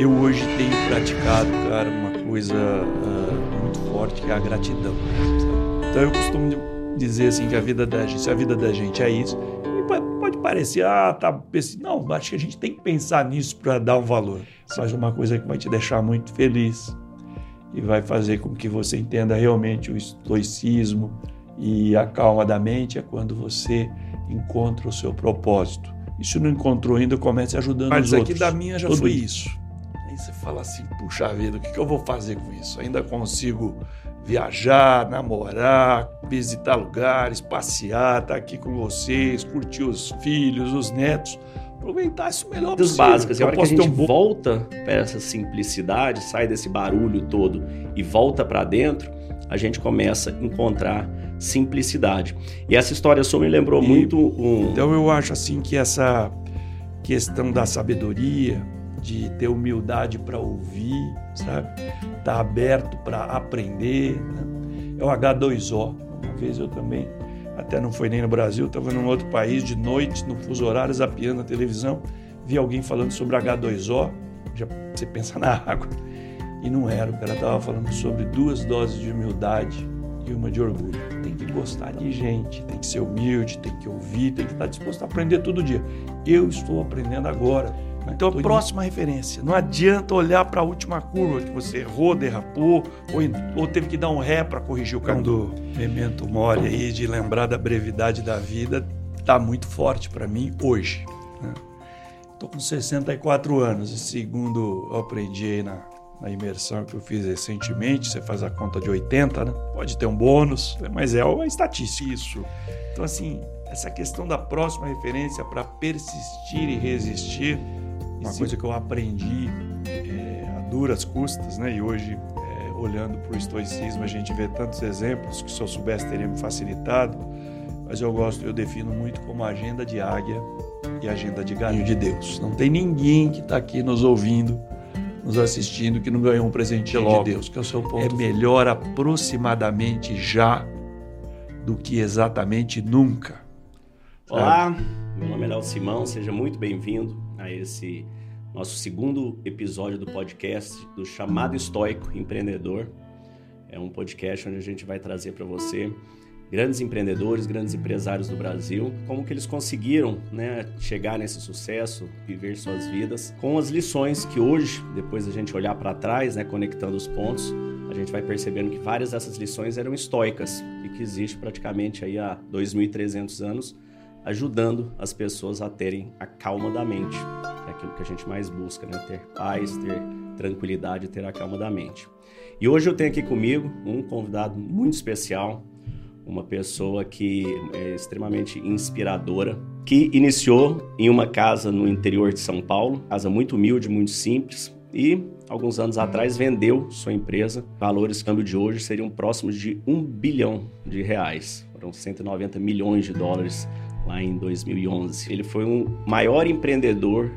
Eu hoje tenho praticado, cara, uma coisa uh, muito forte que é a gratidão. Sabe? Então eu costumo dizer assim que a vida da gente, se a vida da gente é isso, pode parecer, ah, tá. Não, acho que a gente tem que pensar nisso para dar um valor. Mas uma coisa que vai te deixar muito feliz e vai fazer com que você entenda realmente o estoicismo e a calma da mente é quando você encontra o seu propósito. E se não encontrou ainda, comece ajudando Mas os outros. Mas aqui da minha já foi isso. Você fala assim, puxa vida, o que, que eu vou fazer com isso? Ainda consigo viajar, namorar, visitar lugares, passear, estar tá aqui com vocês, curtir os filhos, os netos, aproveitar isso melhor das básicas. E a hora que a gente um... volta para essa simplicidade, sai desse barulho todo e volta para dentro, a gente começa a encontrar simplicidade. E essa história só me lembrou e, muito um... Então eu acho assim que essa questão da sabedoria, de ter humildade para ouvir, sabe? Tá aberto para aprender. Né? É o H2O. Uma vez eu também, até não foi nem no Brasil, estava num outro país de noite, no fuso horário, zapeando na televisão, vi alguém falando sobre H2O, já você pensa na água. E não era, o cara estava falando sobre duas doses de humildade e uma de orgulho. Tem que gostar de gente, tem que ser humilde, tem que ouvir, tem que estar disposto a aprender todo dia. Eu estou aprendendo agora. Então, a próxima referência. Não adianta olhar para a última curva que você errou, derrapou ou, ou teve que dar um ré para corrigir o caminho. Quando memento mori aí de lembrar da brevidade da vida, está muito forte para mim hoje. Estou né? com 64 anos e segundo eu aprendi aí na, na imersão que eu fiz recentemente, você faz a conta de 80, né? Pode ter um bônus, mas é uma estatística isso. Então assim, essa questão da próxima referência para persistir e resistir uma coisa que eu aprendi é, a duras custas, né? E hoje, é, olhando para o estoicismo, a gente vê tantos exemplos que se eu soubesse teria me facilitado. Mas eu gosto, eu defino muito como agenda de águia e agenda de galinho de Deus. Não tem ninguém que está aqui nos ouvindo, nos assistindo, que não ganhou um presente de Deus, que é o seu ponto. É melhor aproximadamente já do que exatamente nunca. Olá, meu nome é Léo Simão, seja muito bem-vindo a esse nosso segundo episódio do podcast do Chamado Estoico Empreendedor. É um podcast onde a gente vai trazer para você grandes empreendedores, grandes empresários do Brasil, como que eles conseguiram né, chegar nesse sucesso, viver suas vidas, com as lições que hoje, depois da gente olhar para trás, né, conectando os pontos, a gente vai percebendo que várias dessas lições eram estoicas e que existe praticamente aí há 2.300 anos ajudando as pessoas a terem a calma da mente, é aquilo que a gente mais busca, né? Ter paz, ter tranquilidade, ter a calma da mente. E hoje eu tenho aqui comigo um convidado muito especial, uma pessoa que é extremamente inspiradora, que iniciou em uma casa no interior de São Paulo, casa muito humilde, muito simples, e alguns anos atrás vendeu sua empresa. Valores câmbio de hoje seriam próximos de um bilhão de reais, foram 190 milhões de dólares lá em 2011. Ele foi um maior empreendedor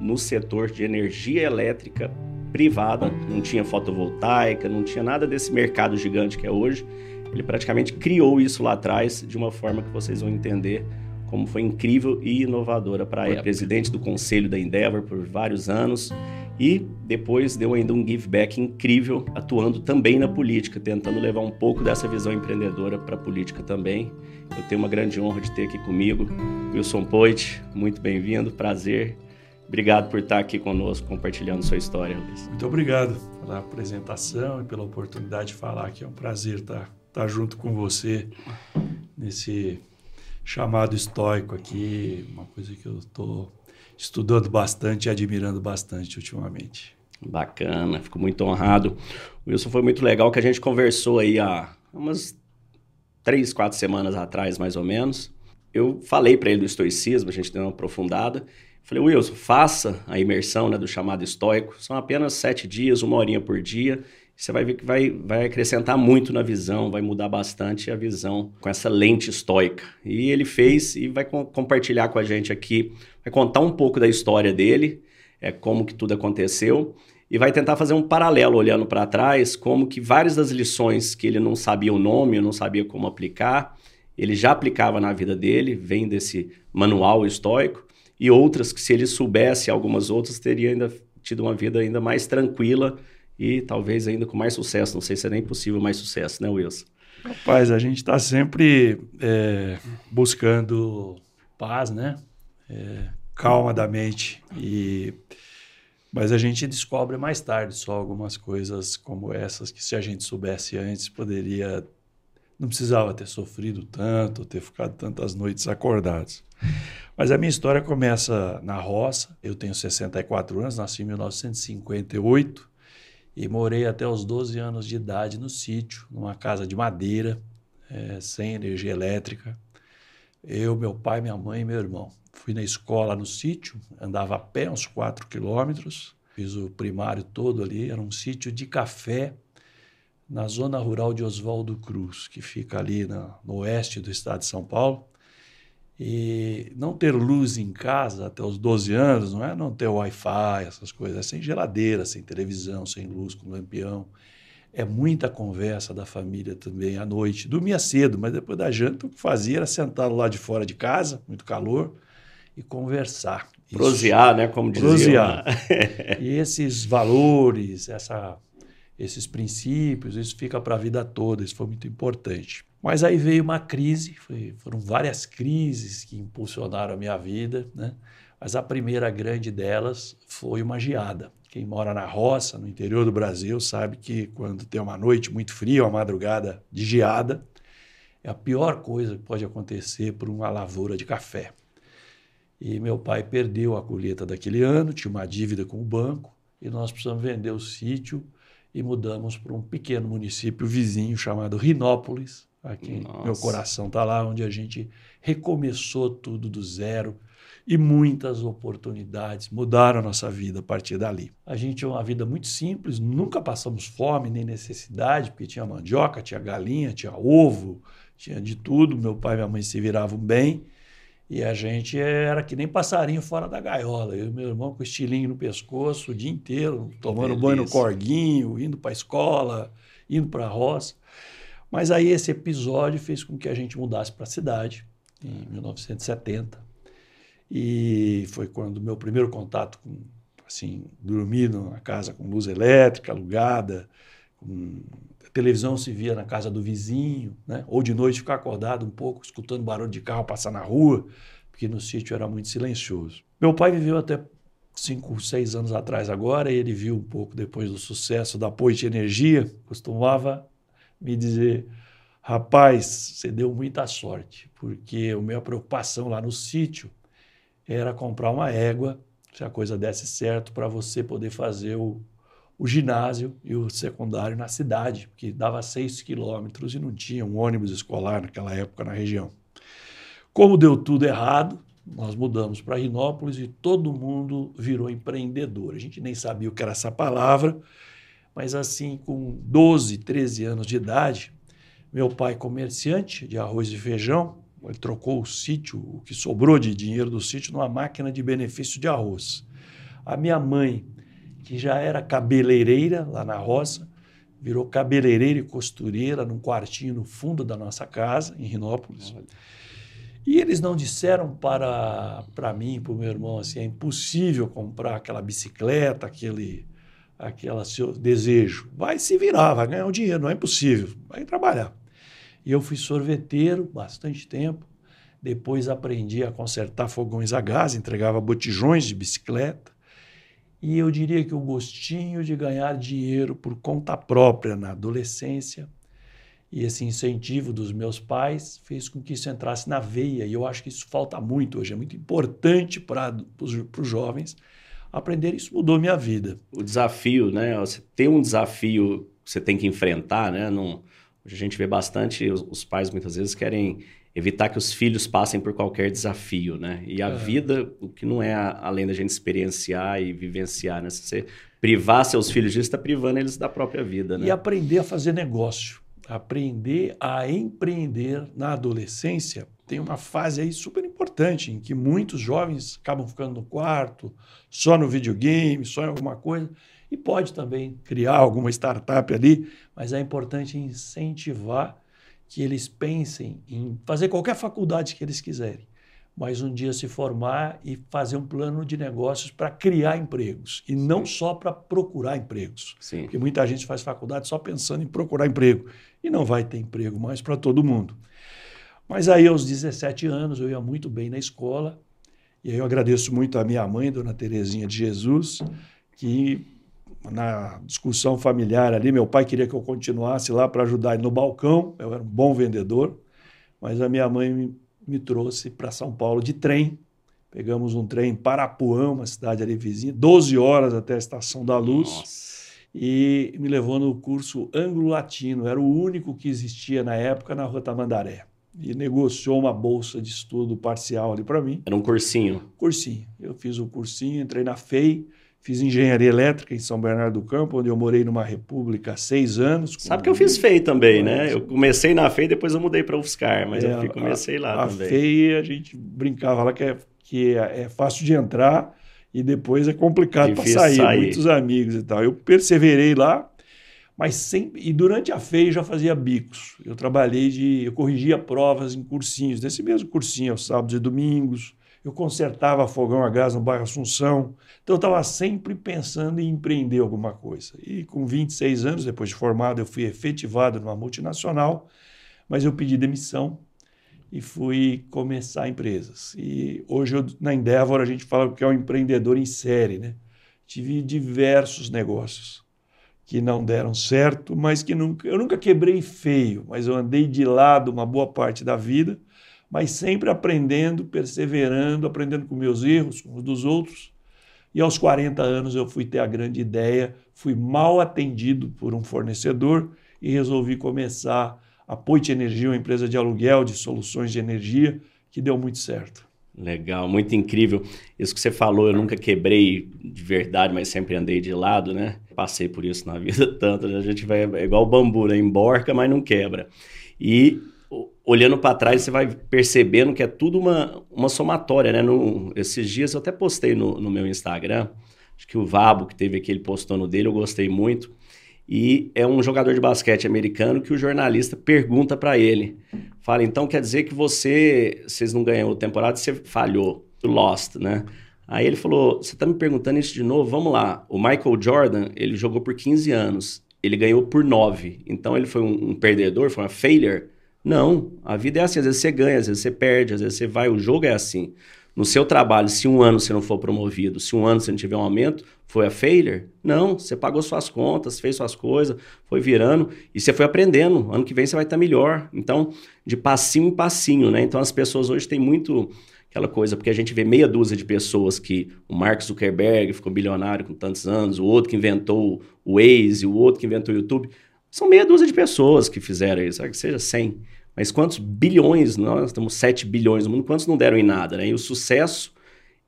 no setor de energia elétrica privada, não tinha fotovoltaica, não tinha nada desse mercado gigante que é hoje. Ele praticamente criou isso lá atrás de uma forma que vocês vão entender como foi incrível e inovadora para ele. Presidente do conselho da Endeavor por vários anos e depois deu ainda um give back incrível, atuando também na política, tentando levar um pouco dessa visão empreendedora para a política também. Eu tenho uma grande honra de ter aqui comigo Wilson Poit, muito bem-vindo, prazer. Obrigado por estar aqui conosco, compartilhando sua história, Luiz. Muito obrigado pela apresentação e pela oportunidade de falar aqui. É um prazer estar, estar junto com você nesse chamado estoico aqui, uma coisa que eu estou estudando bastante e admirando bastante ultimamente. Bacana, fico muito honrado. Wilson foi muito legal que a gente conversou aí há umas três, quatro semanas atrás, mais ou menos, eu falei para ele do estoicismo, a gente deu uma aprofundada. Falei, Wilson, faça a imersão né, do chamado estoico. São apenas sete dias, uma horinha por dia. Você vai ver que vai, vai acrescentar muito na visão, vai mudar bastante a visão com essa lente estoica. E ele fez e vai com, compartilhar com a gente aqui, vai contar um pouco da história dele, é, como que tudo aconteceu e vai tentar fazer um paralelo olhando para trás, como que várias das lições que ele não sabia o nome, não sabia como aplicar, ele já aplicava na vida dele, vem desse manual estoico, e outras que se ele soubesse, algumas outras, teria ainda tido uma vida ainda mais tranquila e talvez ainda com mais sucesso. Não sei se é nem possível mais sucesso, né, Wilson? Rapaz, a gente está sempre é, buscando paz, né? É, calma da mente. E, mas a gente descobre mais tarde só algumas coisas como essas que se a gente soubesse antes poderia não precisava ter sofrido tanto, ter ficado tantas noites acordados. Mas a minha história começa na roça. Eu tenho 64 anos, nasci em 1958 e morei até os 12 anos de idade no sítio, numa casa de madeira, é, sem energia elétrica. Eu, meu pai, minha mãe e meu irmão. Fui na escola no sítio, andava a pé uns 4 quilômetros, fiz o primário todo ali. Era um sítio de café na zona rural de Oswaldo Cruz, que fica ali na, no oeste do estado de São Paulo. E não ter luz em casa até os 12 anos não é não ter Wi-Fi, essas coisas, é sem geladeira, sem televisão, sem luz, com lampião. É muita conversa da família também à noite. Dormia cedo, mas depois da janta o que fazia era sentar lá de fora de casa, muito calor, e conversar. Prosear, né? Como dizia. Prosear. e esses valores, essa, esses princípios, isso fica para a vida toda, isso foi muito importante. Mas aí veio uma crise, foi, foram várias crises que impulsionaram a minha vida, né? mas a primeira grande delas foi uma geada. Quem mora na roça, no interior do Brasil, sabe que quando tem uma noite muito fria, uma madrugada de geada, é a pior coisa que pode acontecer para uma lavoura de café. E meu pai perdeu a colheita daquele ano, tinha uma dívida com o banco, e nós precisamos vender o sítio e mudamos para um pequeno município vizinho chamado Rinópolis, Aqui, Nossa. meu coração está lá, onde a gente recomeçou tudo do zero e muitas oportunidades mudaram a nossa vida a partir dali. A gente tinha uma vida muito simples, nunca passamos fome nem necessidade, porque tinha mandioca, tinha galinha, tinha ovo, tinha de tudo. Meu pai e minha mãe se viravam bem e a gente era que nem passarinho fora da gaiola. Eu e meu irmão com estilinho no pescoço o dia inteiro, tomando banho no corguinho, indo para a escola, indo para a roça. Mas aí esse episódio fez com que a gente mudasse para a cidade, em 1970. E foi quando meu primeiro contato com, assim, dormir numa casa com luz elétrica alugada, com televisão se via na casa do vizinho, né? ou de noite ficar acordado um pouco, escutando barulho de carro passar na rua, porque no sítio era muito silencioso. Meu pai viveu até cinco, seis anos atrás agora, e ele viu um pouco depois do sucesso da Poit Energia, costumava me dizer: rapaz, você deu muita sorte, porque a minha preocupação lá no sítio era comprar uma égua, se a coisa desse certo, para você poder fazer o, o ginásio e o secundário na cidade, porque dava seis quilômetros e não tinha um ônibus escolar naquela época na região. Como deu tudo errado, nós mudamos para Rinópolis e todo mundo virou empreendedor. A gente nem sabia o que era essa palavra, mas assim, com 12, 13 anos de idade, meu pai, comerciante de arroz e feijão, ele trocou o sítio, o que sobrou de dinheiro do sítio, numa máquina de benefício de arroz. A minha mãe, que já era cabeleireira lá na roça, virou cabeleireira e costureira num quartinho no fundo da nossa casa, em Rinópolis. E eles não disseram para, para mim para o meu irmão assim: é impossível comprar aquela bicicleta, aquele aquele seu desejo. Vai se virar, vai ganhar um dinheiro, não é impossível, vai trabalhar. E eu fui sorveteiro bastante tempo. Depois aprendi a consertar fogões a gás, entregava botijões de bicicleta. E eu diria que o gostinho de ganhar dinheiro por conta própria na adolescência e esse incentivo dos meus pais fez com que isso entrasse na veia. E eu acho que isso falta muito hoje, é muito importante para os jovens aprender, isso mudou minha vida. O desafio, né? Você tem um desafio que você tem que enfrentar, né? Não, hoje a gente vê bastante, os, os, pais muitas vezes querem evitar que os filhos passem por qualquer desafio, né? E a é. vida, o que não é a, além da gente experienciar e vivenciar, né? Se você privar seus filhos disso, está privando eles da própria vida, né? E aprender a fazer negócio, aprender a empreender na adolescência tem uma fase aí super importante em que muitos jovens acabam ficando no quarto, só no videogame, só em alguma coisa, e pode também criar alguma startup ali, mas é importante incentivar que eles pensem em fazer qualquer faculdade que eles quiserem, mas um dia se formar e fazer um plano de negócios para criar empregos e Sim. não só para procurar empregos. Sim. Porque muita gente faz faculdade só pensando em procurar emprego e não vai ter emprego mais para todo mundo. Mas aí, aos 17 anos, eu ia muito bem na escola, e aí eu agradeço muito a minha mãe, Dona Terezinha de Jesus, que na discussão familiar ali, meu pai queria que eu continuasse lá para ajudar ele no balcão, eu era um bom vendedor, mas a minha mãe me, me trouxe para São Paulo de trem. Pegamos um trem para Parapuã, uma cidade ali vizinha, 12 horas até a Estação da Luz. Nossa. E me levou no curso anglo-latino, era o único que existia na época na Rua Tamandaré e negociou uma bolsa de estudo parcial ali para mim. Era um cursinho? Cursinho. Eu fiz o cursinho, entrei na FEI, fiz engenharia elétrica em São Bernardo do Campo, onde eu morei numa república há seis anos. Sabe que eu fiz FEI também, né? Eu comecei na FEI, depois eu mudei para UFSCar, mas é, eu comecei lá a, também. A FEI, a gente brincava lá que é, que é, é fácil de entrar e depois é complicado para sair, sair, muitos amigos e tal. Eu perseverei lá, mas sempre e durante a FEI já fazia bicos. Eu trabalhei de eu corrigia provas em cursinhos, nesse mesmo cursinho, aos sábados e domingos. Eu consertava fogão a gás no bairro Assunção. Então eu estava sempre pensando em empreender alguma coisa. E com 26 anos, depois de formado, eu fui efetivado numa multinacional, mas eu pedi demissão e fui começar empresas. E hoje eu, na Endeavor a gente fala que é um empreendedor em série, né? Tive diversos negócios que não deram certo, mas que nunca, eu nunca quebrei feio, mas eu andei de lado uma boa parte da vida, mas sempre aprendendo, perseverando, aprendendo com meus erros, com os dos outros. E aos 40 anos eu fui ter a grande ideia, fui mal atendido por um fornecedor e resolvi começar a Poit Energia, uma empresa de aluguel de soluções de energia, que deu muito certo. Legal, muito incrível. Isso que você falou, eu nunca quebrei de verdade, mas sempre andei de lado, né? Passei por isso na vida tanto, né? a gente vai é igual bambu, né? Emborca, mas não quebra. E olhando para trás, você vai percebendo que é tudo uma, uma somatória, né? No, esses dias eu até postei no, no meu Instagram, acho que o Vabo que teve aquele postando dele, eu gostei muito. E é um jogador de basquete americano que o jornalista pergunta para ele. Fala, então quer dizer que você, vocês não ganhou a temporada, você falhou, lost, né? Aí ele falou, você tá me perguntando isso de novo? Vamos lá. O Michael Jordan, ele jogou por 15 anos. Ele ganhou por 9. Então ele foi um, um perdedor, foi uma failure? Não, a vida é assim. Às vezes você ganha, às vezes você perde, às vezes você vai. O jogo é assim. No seu trabalho, se um ano você não for promovido, se um ano você não tiver um aumento, foi a failure? Não, você pagou suas contas, fez suas coisas, foi virando e você foi aprendendo. Ano que vem você vai estar melhor. Então, de passinho em passinho, né? Então as pessoas hoje têm muito aquela coisa, porque a gente vê meia dúzia de pessoas que o Mark Zuckerberg ficou bilionário com tantos anos, o outro que inventou o Waze, o outro que inventou o YouTube. São meia dúzia de pessoas que fizeram isso, que seja 100. Mas quantos bilhões, nós temos 7 bilhões no mundo, quantos não deram em nada, né? E o sucesso,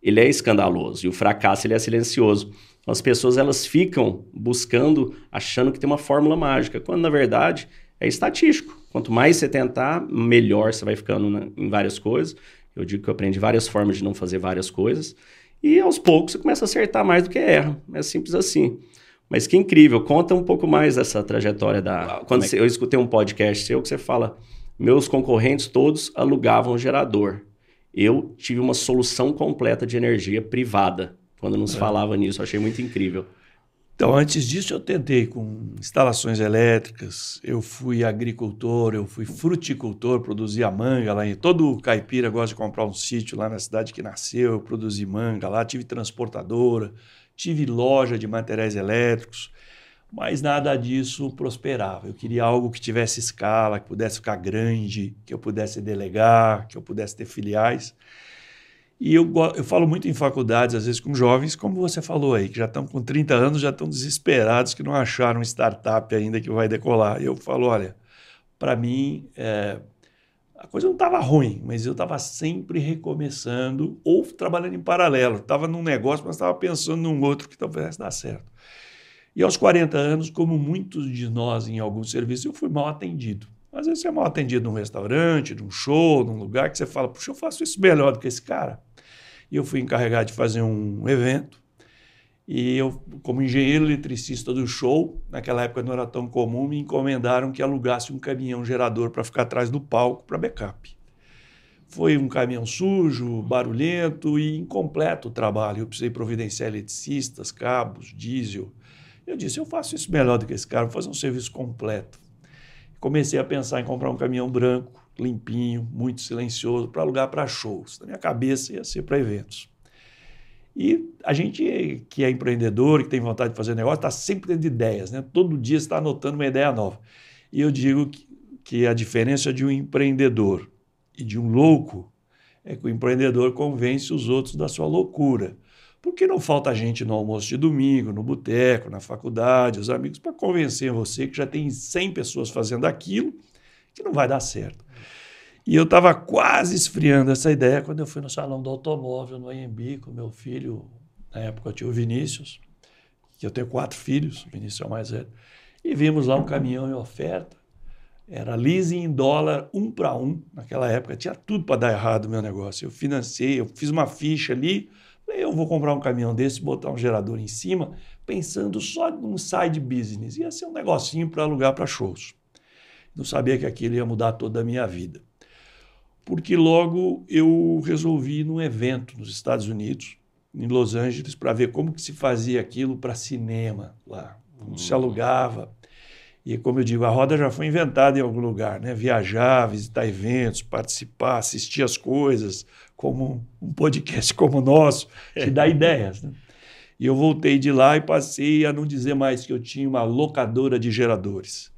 ele é escandaloso, e o fracasso, ele é silencioso. Então, as pessoas, elas ficam buscando, achando que tem uma fórmula mágica, quando, na verdade, é estatístico. Quanto mais você tentar, melhor você vai ficando em várias coisas. Eu digo que eu aprendi várias formas de não fazer várias coisas. E, aos poucos, você começa a acertar mais do que erra. É simples assim. Mas que incrível. Conta um pouco mais dessa trajetória da... Quando é que... eu escutei um podcast seu que você fala meus concorrentes todos alugavam gerador. Eu tive uma solução completa de energia privada. Quando nos é. falava nisso, achei muito incrível. Então, antes disso, eu tentei com instalações elétricas, eu fui agricultor, eu fui fruticultor, produzia manga lá em. Todo caipira gosta de comprar um sítio lá na cidade que nasceu, eu produzi manga lá, tive transportadora, tive loja de materiais elétricos mas nada disso prosperava. Eu queria algo que tivesse escala, que pudesse ficar grande, que eu pudesse delegar, que eu pudesse ter filiais. E eu, eu falo muito em faculdades, às vezes com jovens, como você falou aí, que já estão com 30 anos, já estão desesperados, que não acharam startup ainda que vai decolar. E eu falo, olha, para mim, é, a coisa não estava ruim, mas eu estava sempre recomeçando ou trabalhando em paralelo. Estava num negócio, mas estava pensando num outro que talvez dar certo. E aos 40 anos, como muitos de nós em alguns serviços, eu fui mal atendido. Às vezes você é mal atendido num restaurante, num show, num lugar que você fala, puxa, eu faço isso melhor do que esse cara. E eu fui encarregado de fazer um evento. E eu, como engenheiro eletricista do show, naquela época não era tão comum, me encomendaram que alugasse um caminhão gerador para ficar atrás do palco para backup. Foi um caminhão sujo, barulhento e incompleto o trabalho. Eu precisei providenciar eletricistas, cabos, diesel. Eu disse: eu faço isso melhor do que esse cara, vou fazer um serviço completo. Comecei a pensar em comprar um caminhão branco, limpinho, muito silencioso, para alugar para shows. Na minha cabeça ia ser para eventos. E a gente que é empreendedor, que tem vontade de fazer negócio, está sempre de ideias, né? Todo dia está anotando uma ideia nova. E eu digo que, que a diferença de um empreendedor e de um louco é que o empreendedor convence os outros da sua loucura. Porque não falta gente no almoço de domingo, no boteco, na faculdade, os amigos, para convencer você que já tem 100 pessoas fazendo aquilo, que não vai dar certo. E eu estava quase esfriando essa ideia quando eu fui no salão do automóvel, no AMB, com meu filho, na época eu tinha o Vinícius, que eu tenho quatro filhos, o Vinícius é o mais velho, e vimos lá um caminhão em oferta, era leasing em dólar um para um. Naquela época tinha tudo para dar errado o meu negócio. Eu financei, eu fiz uma ficha ali. Falei, eu vou comprar um caminhão desse, botar um gerador em cima, pensando só num side business. Ia ser um negocinho para alugar para shows. Não sabia que aquilo ia mudar toda a minha vida. Porque logo eu resolvi ir num evento nos Estados Unidos, em Los Angeles, para ver como que se fazia aquilo para cinema lá, como se alugava e como eu digo, a roda já foi inventada em algum lugar, né? Viajar, visitar eventos, participar, assistir as coisas, como um podcast como o nosso, te dá ideias. Né? E eu voltei de lá e passei a não dizer mais que eu tinha uma locadora de geradores.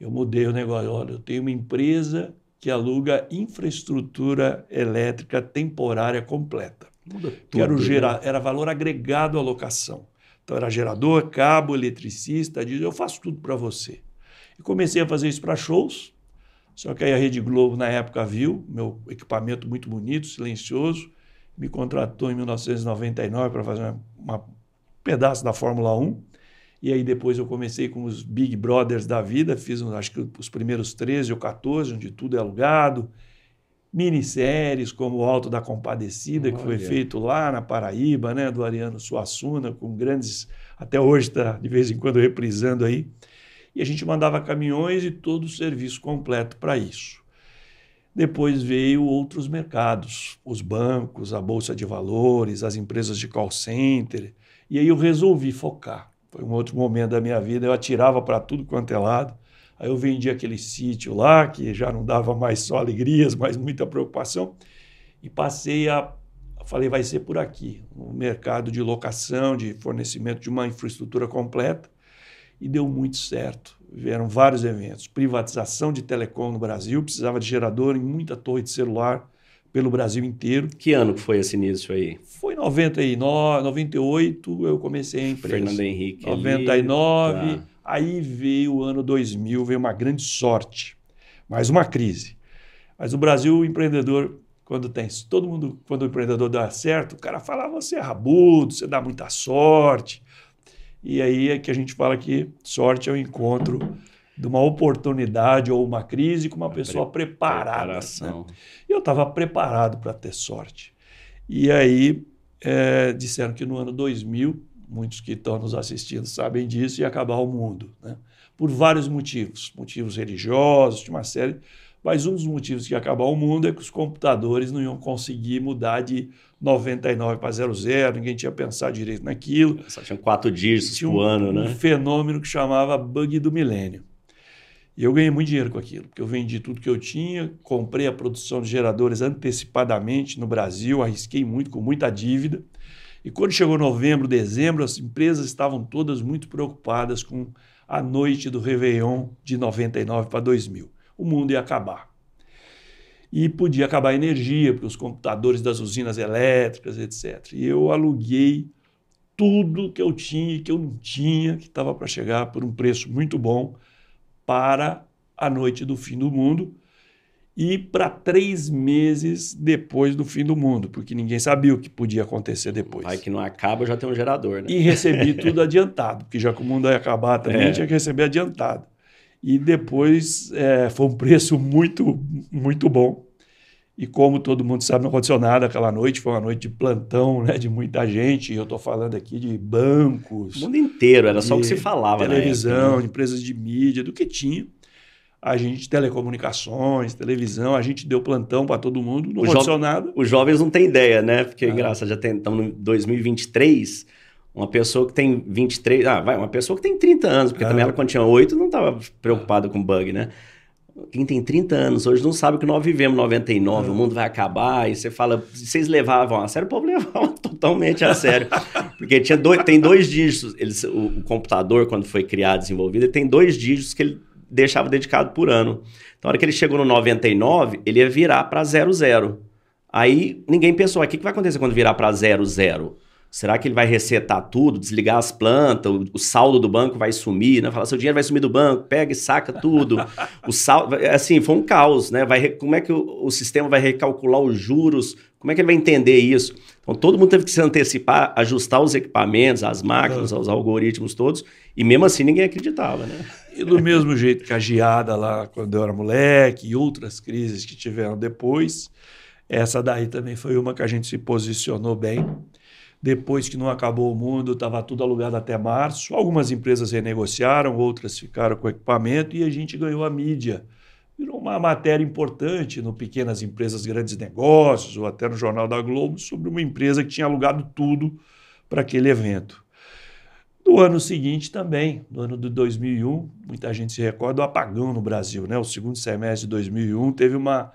Eu mudei o negócio. Olha, eu tenho uma empresa que aluga infraestrutura elétrica temporária completa. Muda tudo, que era, gera... né? era valor agregado à locação. Então era gerador, cabo, eletricista, diz, eu faço tudo para você. E comecei a fazer isso para shows, só que aí a Rede Globo na época viu meu equipamento muito bonito, silencioso, me contratou em 1999 para fazer um uma pedaço da Fórmula 1. E aí depois eu comecei com os Big Brothers da vida, fiz acho que os primeiros 13 ou 14, onde tudo é alugado minisséries como O Alto da Compadecida, Olha. que foi feito lá na Paraíba, né, do Ariano Suassuna, com grandes. Até hoje está de vez em quando reprisando aí. E a gente mandava caminhões e todo o serviço completo para isso. Depois veio outros mercados, os bancos, a bolsa de valores, as empresas de call center. E aí eu resolvi focar. Foi um outro momento da minha vida. Eu atirava para tudo quanto é lado. Aí eu vendi aquele sítio lá, que já não dava mais só alegrias, mas muita preocupação, e passei a. Falei, vai ser por aqui, um mercado de locação, de fornecimento de uma infraestrutura completa, e deu muito certo. Vieram vários eventos. Privatização de telecom no Brasil, precisava de gerador em muita torre de celular pelo Brasil inteiro. Que ano que foi esse início aí? Foi em 99, 98, eu comecei a empresa. Fernando Henrique. 99. Ali, tá. Aí veio o ano 2000, veio uma grande sorte, mais uma crise. Mas o Brasil, o empreendedor, quando tem todo mundo, quando o empreendedor dá certo, o cara fala: ah, você é rabudo, você dá muita sorte. E aí é que a gente fala que sorte é o encontro de uma oportunidade ou uma crise com uma pessoa pre preparada. Né? Eu estava preparado para ter sorte. E aí é, disseram que no ano 2000 muitos que estão nos assistindo sabem disso, e acabar o mundo. Né? Por vários motivos, motivos religiosos, de uma série. Mas um dos motivos que ia acabar o mundo é que os computadores não iam conseguir mudar de 99 para 00, ninguém tinha pensado direito naquilo. Só tinham quatro dígitos tinha um, por ano, né? um fenômeno que chamava bug do milênio. E eu ganhei muito dinheiro com aquilo, porque eu vendi tudo que eu tinha, comprei a produção de geradores antecipadamente no Brasil, arrisquei muito, com muita dívida. E quando chegou novembro, dezembro, as empresas estavam todas muito preocupadas com a noite do Réveillon de 99 para 2000. O mundo ia acabar. E podia acabar a energia para os computadores das usinas elétricas, etc. E eu aluguei tudo que eu tinha e que eu não tinha, que estava para chegar por um preço muito bom, para a noite do fim do mundo e para três meses depois do fim do mundo, porque ninguém sabia o que podia acontecer depois. Vai que não acaba, já tem um gerador, né? E recebi tudo adiantado, porque já que o mundo ia acabar também, é. tinha que receber adiantado. E depois é, foi um preço muito, muito bom. E como todo mundo sabe, não aconteceu nada aquela noite, foi uma noite de plantão, né, de muita gente. Eu estou falando aqui de bancos. O mundo inteiro, era só o que se falava. Televisão, época, né? empresas de mídia, do que tinha. a gente, telecomunicações, televisão, a gente deu plantão para todo mundo, não o aconteceu nada. Os jovens não têm ideia, né? Porque, é. graças, já tem, estamos em 2023, uma pessoa que tem 23, ah, vai, uma pessoa que tem 30 anos, porque também ela quando tinha 8 não estava preocupada com bug, né? Quem tem 30 anos hoje não sabe que nós vivemos 99, é. o mundo vai acabar, e você fala, vocês levavam a sério, o povo levava totalmente a sério. Porque tinha dois, tem dois dígitos, eles, o, o, computador, quando foi criado, desenvolvido, ele tem dois dígitos que ele deixava dedicado por ano. Então, na hora que ele chegou no 99, ele ia virar para 00. Aí ninguém pensou, o que, que vai acontecer quando virar para 00? Será que ele vai resetar tudo, desligar as plantas, o, o saldo do banco vai sumir, né? Falar, seu dinheiro vai sumir do banco, pega e saca tudo. o saldo, assim, foi um caos, né? Vai, como é que o, o, sistema vai recalcular os juros? Como é que ele vai entender isso? Então, todo mundo teve que se antecipar, ajustar os equipamentos, as máquinas, os algoritmos todos, e mesmo assim ninguém acreditava, né? E do mesmo jeito que a geada lá, quando eu era moleque, e outras crises que tiveram depois, essa daí também foi uma que a gente se posicionou bem depois que não acabou o mundo, estava tudo alugado até março. Algumas empresas renegociaram, outras ficaram com equipamento e a gente ganhou a mídia. Virou uma matéria importante no Pequenas Empresas Grandes Negócios ou até no Jornal da Globo sobre uma empresa que tinha alugado tudo para aquele evento. No ano seguinte também, no ano de 2001, muita gente se recorda do apagão no Brasil. Né? O segundo semestre de 2001 teve uma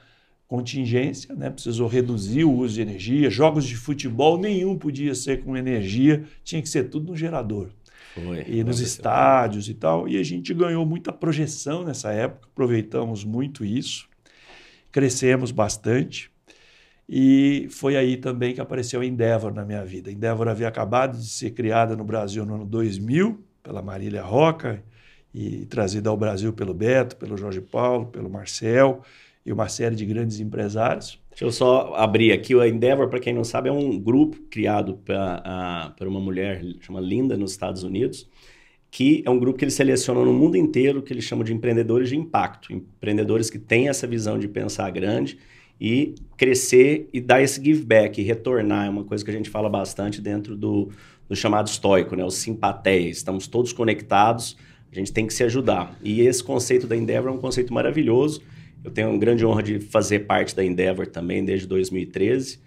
contingência, né? precisou reduzir o uso de energia. Jogos de futebol, nenhum podia ser com energia, tinha que ser tudo no gerador. Foi, e nos estádios e tal. E a gente ganhou muita projeção nessa época, aproveitamos muito isso, crescemos bastante. E foi aí também que apareceu a Endeavor na minha vida. A Endeavor havia acabado de ser criada no Brasil no ano 2000, pela Marília Roca, e trazida ao Brasil pelo Beto, pelo Jorge Paulo, pelo Marcel e uma série de grandes empresários. Deixa eu só abrir aqui. O Endeavor, para quem não sabe, é um grupo criado por uma mulher chama Linda nos Estados Unidos, que é um grupo que eles selecionam no mundo inteiro, que eles chamam de empreendedores de impacto. Empreendedores que têm essa visão de pensar grande e crescer e dar esse give back, retornar. É uma coisa que a gente fala bastante dentro do, do chamado estoico, né? o simpatia. Estamos todos conectados, a gente tem que se ajudar. E esse conceito da Endeavor é um conceito maravilhoso eu tenho a grande honra de fazer parte da Endeavor também desde 2013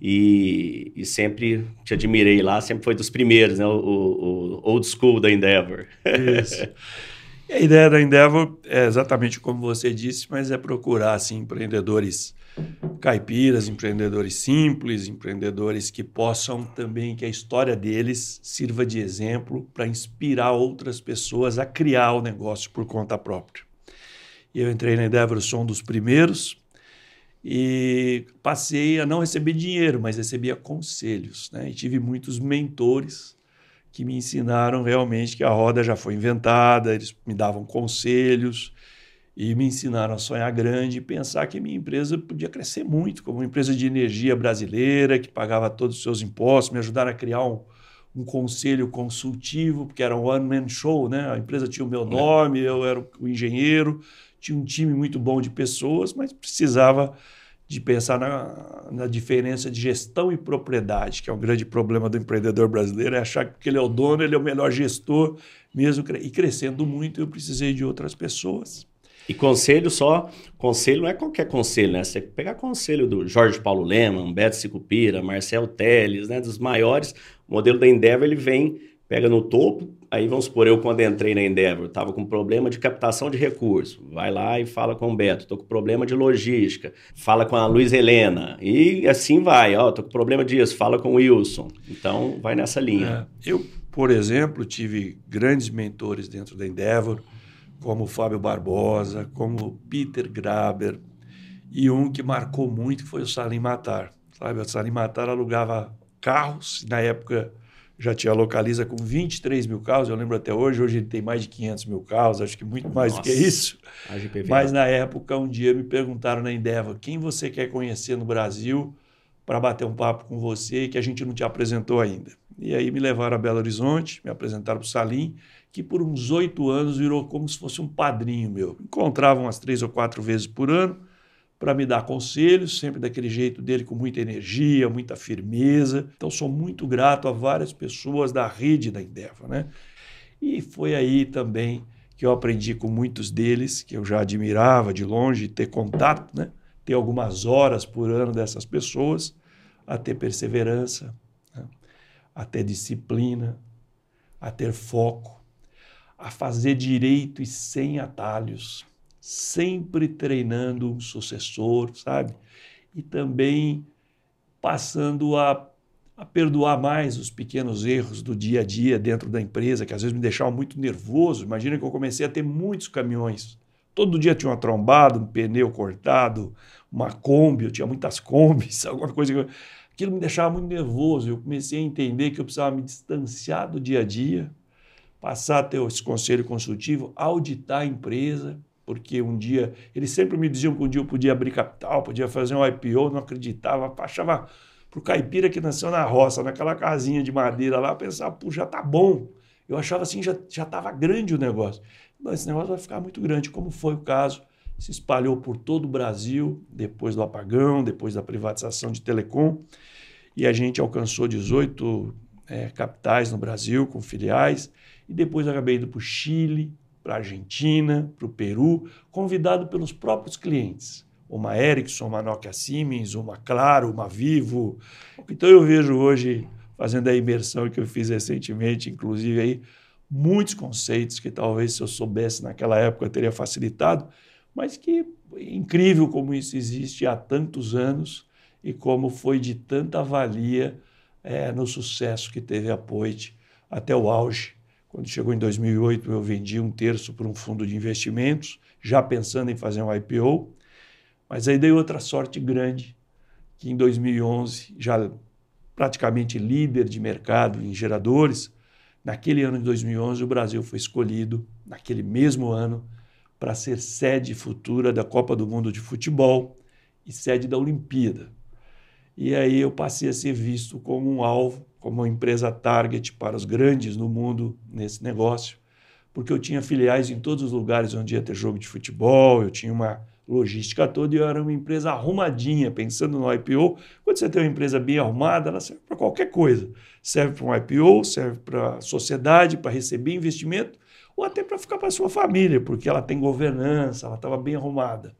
e, e sempre te admirei lá, sempre foi dos primeiros, né? O, o, o old school da Endeavor. Isso. a ideia da Endeavor é exatamente como você disse, mas é procurar assim, empreendedores caipiras, empreendedores simples, empreendedores que possam também que a história deles sirva de exemplo para inspirar outras pessoas a criar o negócio por conta própria. Eu entrei na Endeavor, sou um dos primeiros e passei a não receber dinheiro, mas recebia conselhos. Né? E tive muitos mentores que me ensinaram realmente que a roda já foi inventada, eles me davam conselhos e me ensinaram a sonhar grande e pensar que a minha empresa podia crescer muito, como uma empresa de energia brasileira que pagava todos os seus impostos, me ajudaram a criar um, um conselho consultivo, porque era um one-man show, né? A empresa tinha o meu é. nome, eu era o engenheiro, tinha um time muito bom de pessoas, mas precisava de pensar na, na, diferença de gestão e propriedade, que é um grande problema do empreendedor brasileiro, é achar que porque ele é o dono, ele é o melhor gestor, mesmo e crescendo muito, eu precisei de outras pessoas. E conselho só, conselho não é qualquer conselho, né? Você pegar conselho do Jorge Paulo Lema, Beto Sicupira, Marcel Teles, né? Dos maiores, o modelo da Endeavor, ele vem pega no topo, aí vamos supor, eu quando entrei na Endeavor, estava com problema de captação de recursos, vai lá e fala com o Beto, estou com problema de logística, fala com a Luiz Helena, e assim vai, ó, estou com problema disso, fala com o Wilson, então vai nessa linha. É, eu, por exemplo, tive grandes mentores dentro da Endeavor, como o Fábio Barbosa, como o Peter Graber, e um que marcou muito foi o Salim Matar, sabe, o Salim Matar alugava carros, na época já tinha localiza com 23 mil carros, eu lembro até hoje, hoje ele tem mais de 500 mil carros, acho que muito mais Nossa, do que isso. Mas na época, um dia me perguntaram na Endeavor, quem você quer conhecer no Brasil para bater um papo com você que a gente não te apresentou ainda. E aí me levaram a Belo Horizonte, me apresentaram para o Salim, que por uns oito anos virou como se fosse um padrinho meu. Encontravam umas três ou quatro vezes por ano, para me dar conselhos, sempre daquele jeito dele, com muita energia, muita firmeza. Então, sou muito grato a várias pessoas da rede da Endeavor. Né? E foi aí também que eu aprendi com muitos deles, que eu já admirava de longe, ter contato, né? ter algumas horas por ano dessas pessoas, a ter perseverança, né? a ter disciplina, a ter foco, a fazer direito e sem atalhos, sempre treinando um sucessor, sabe? E também passando a a perdoar mais os pequenos erros do dia a dia dentro da empresa, que às vezes me deixavam muito nervoso. Imagina que eu comecei a ter muitos caminhões. Todo dia tinha uma trombada, um pneu cortado, uma Kombi, eu tinha muitas Kombis, alguma coisa. Que... Aquilo me deixava muito nervoso. Eu comecei a entender que eu precisava me distanciar do dia a dia, passar a ter esse conselho consultivo, auditar a empresa, porque um dia eles sempre me diziam que um dia eu podia abrir capital, podia fazer um IPO, não acreditava, achava para o caipira que nasceu na roça, naquela casinha de madeira lá, pensar, pô, já tá bom. Eu achava assim, já estava grande o negócio. Mas esse negócio vai ficar muito grande, como foi o caso. Se espalhou por todo o Brasil, depois do apagão, depois da privatização de telecom. E a gente alcançou 18 é, capitais no Brasil, com filiais. E depois acabei indo para o Chile, para a Argentina, para o Peru, convidado pelos próprios clientes uma Ericsson, uma Nokia Siemens, uma Claro, uma Vivo. Então eu vejo hoje, fazendo a imersão que eu fiz recentemente, inclusive aí, muitos conceitos que talvez se eu soubesse naquela época eu teria facilitado, mas que incrível como isso existe há tantos anos e como foi de tanta valia é, no sucesso que teve a Poit até o auge. Quando chegou em 2008, eu vendi um terço para um fundo de investimentos, já pensando em fazer um IPO. Mas aí dei outra sorte grande, que em 2011, já praticamente líder de mercado em geradores, naquele ano de 2011 o Brasil foi escolhido, naquele mesmo ano, para ser sede futura da Copa do Mundo de Futebol e sede da Olimpíada. E aí eu passei a ser visto como um alvo, como uma empresa target para os grandes no mundo nesse negócio, porque eu tinha filiais em todos os lugares onde ia ter jogo de futebol, eu tinha uma logística toda e eu era uma empresa arrumadinha, pensando no IPO. Quando você tem uma empresa bem arrumada, ela serve para qualquer coisa. Serve para um IPO, serve para a sociedade, para receber investimento, ou até para ficar para sua família, porque ela tem governança, ela estava bem arrumada.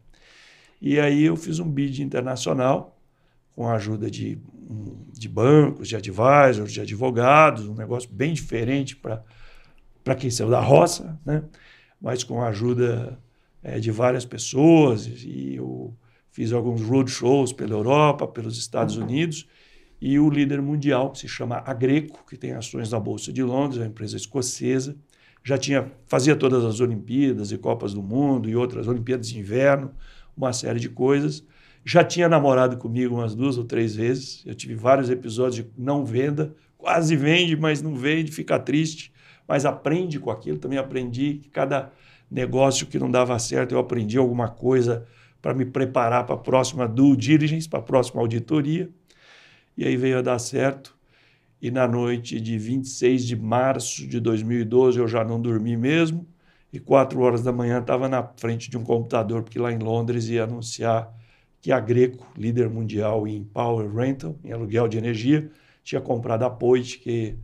E aí eu fiz um bid internacional com a ajuda de, de bancos, de advisors, de advogados, um negócio bem diferente para quem saiu da roça, né? mas com a ajuda é, de várias pessoas e eu fiz alguns roadshows pela Europa, pelos Estados Unidos e o líder mundial que se chama Agreco, que tem ações na Bolsa de Londres, é uma empresa escocesa, já tinha fazia todas as Olimpíadas e Copas do Mundo e outras Olimpíadas de Inverno, uma série de coisas. Já tinha namorado comigo umas duas ou três vezes. Eu tive vários episódios de não venda, quase vende, mas não vende, fica triste, mas aprende com aquilo. Também aprendi que cada negócio que não dava certo, eu aprendi alguma coisa para me preparar para a próxima due diligence, para a próxima auditoria. E aí veio a dar certo. E na noite de 26 de março de 2012 eu já não dormi mesmo. E quatro horas da manhã estava na frente de um computador, porque lá em Londres ia anunciar que a Greco, líder mundial em Power Rental, em aluguel de energia, tinha comprado a Poit, que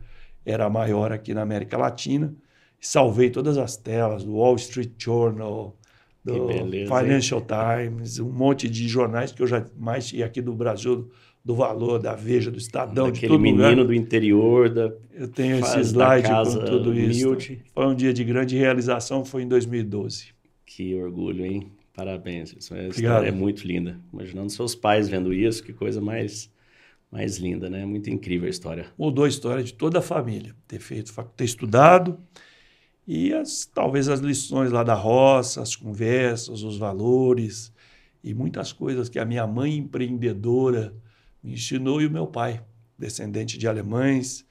era a maior aqui na América Latina salvei todas as telas do Wall Street Journal, do beleza, Financial hein? Times, um monte de jornais que eu já mais e aqui do Brasil do Valor, da Veja, do Estadão, Daquele de todo menino lugar. do interior da Eu tenho esse slide com tudo humilde. isso. Foi um dia de grande realização, foi em 2012. Que orgulho, hein? Parabéns. História é muito linda. Imaginando seus pais vendo isso, que coisa mais mais linda, né? Muito incrível a história. Mudou a história de toda a família. Ter feito, ter estudado, e as, talvez as lições lá da roça, as conversas, os valores e muitas coisas que a minha mãe empreendedora me ensinou e o meu pai, descendente de alemães,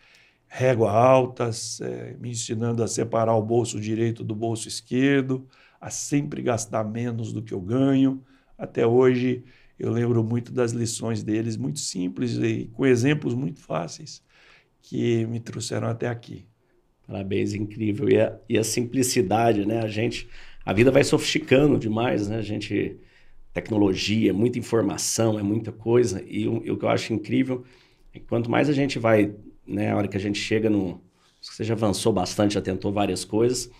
régua altas, é, me ensinando a separar o bolso direito do bolso esquerdo, a sempre gastar menos do que eu ganho. Até hoje eu lembro muito das lições deles, muito simples e com exemplos muito fáceis que me trouxeram até aqui. Parabéns, incrível. E a, e a simplicidade, né? A gente, a vida vai sofisticando demais, né? A gente, tecnologia, muita informação, é muita coisa. E o, o que eu acho incrível é que quanto mais a gente vai, né? A hora que a gente chega no... Você já avançou bastante, já tentou várias coisas.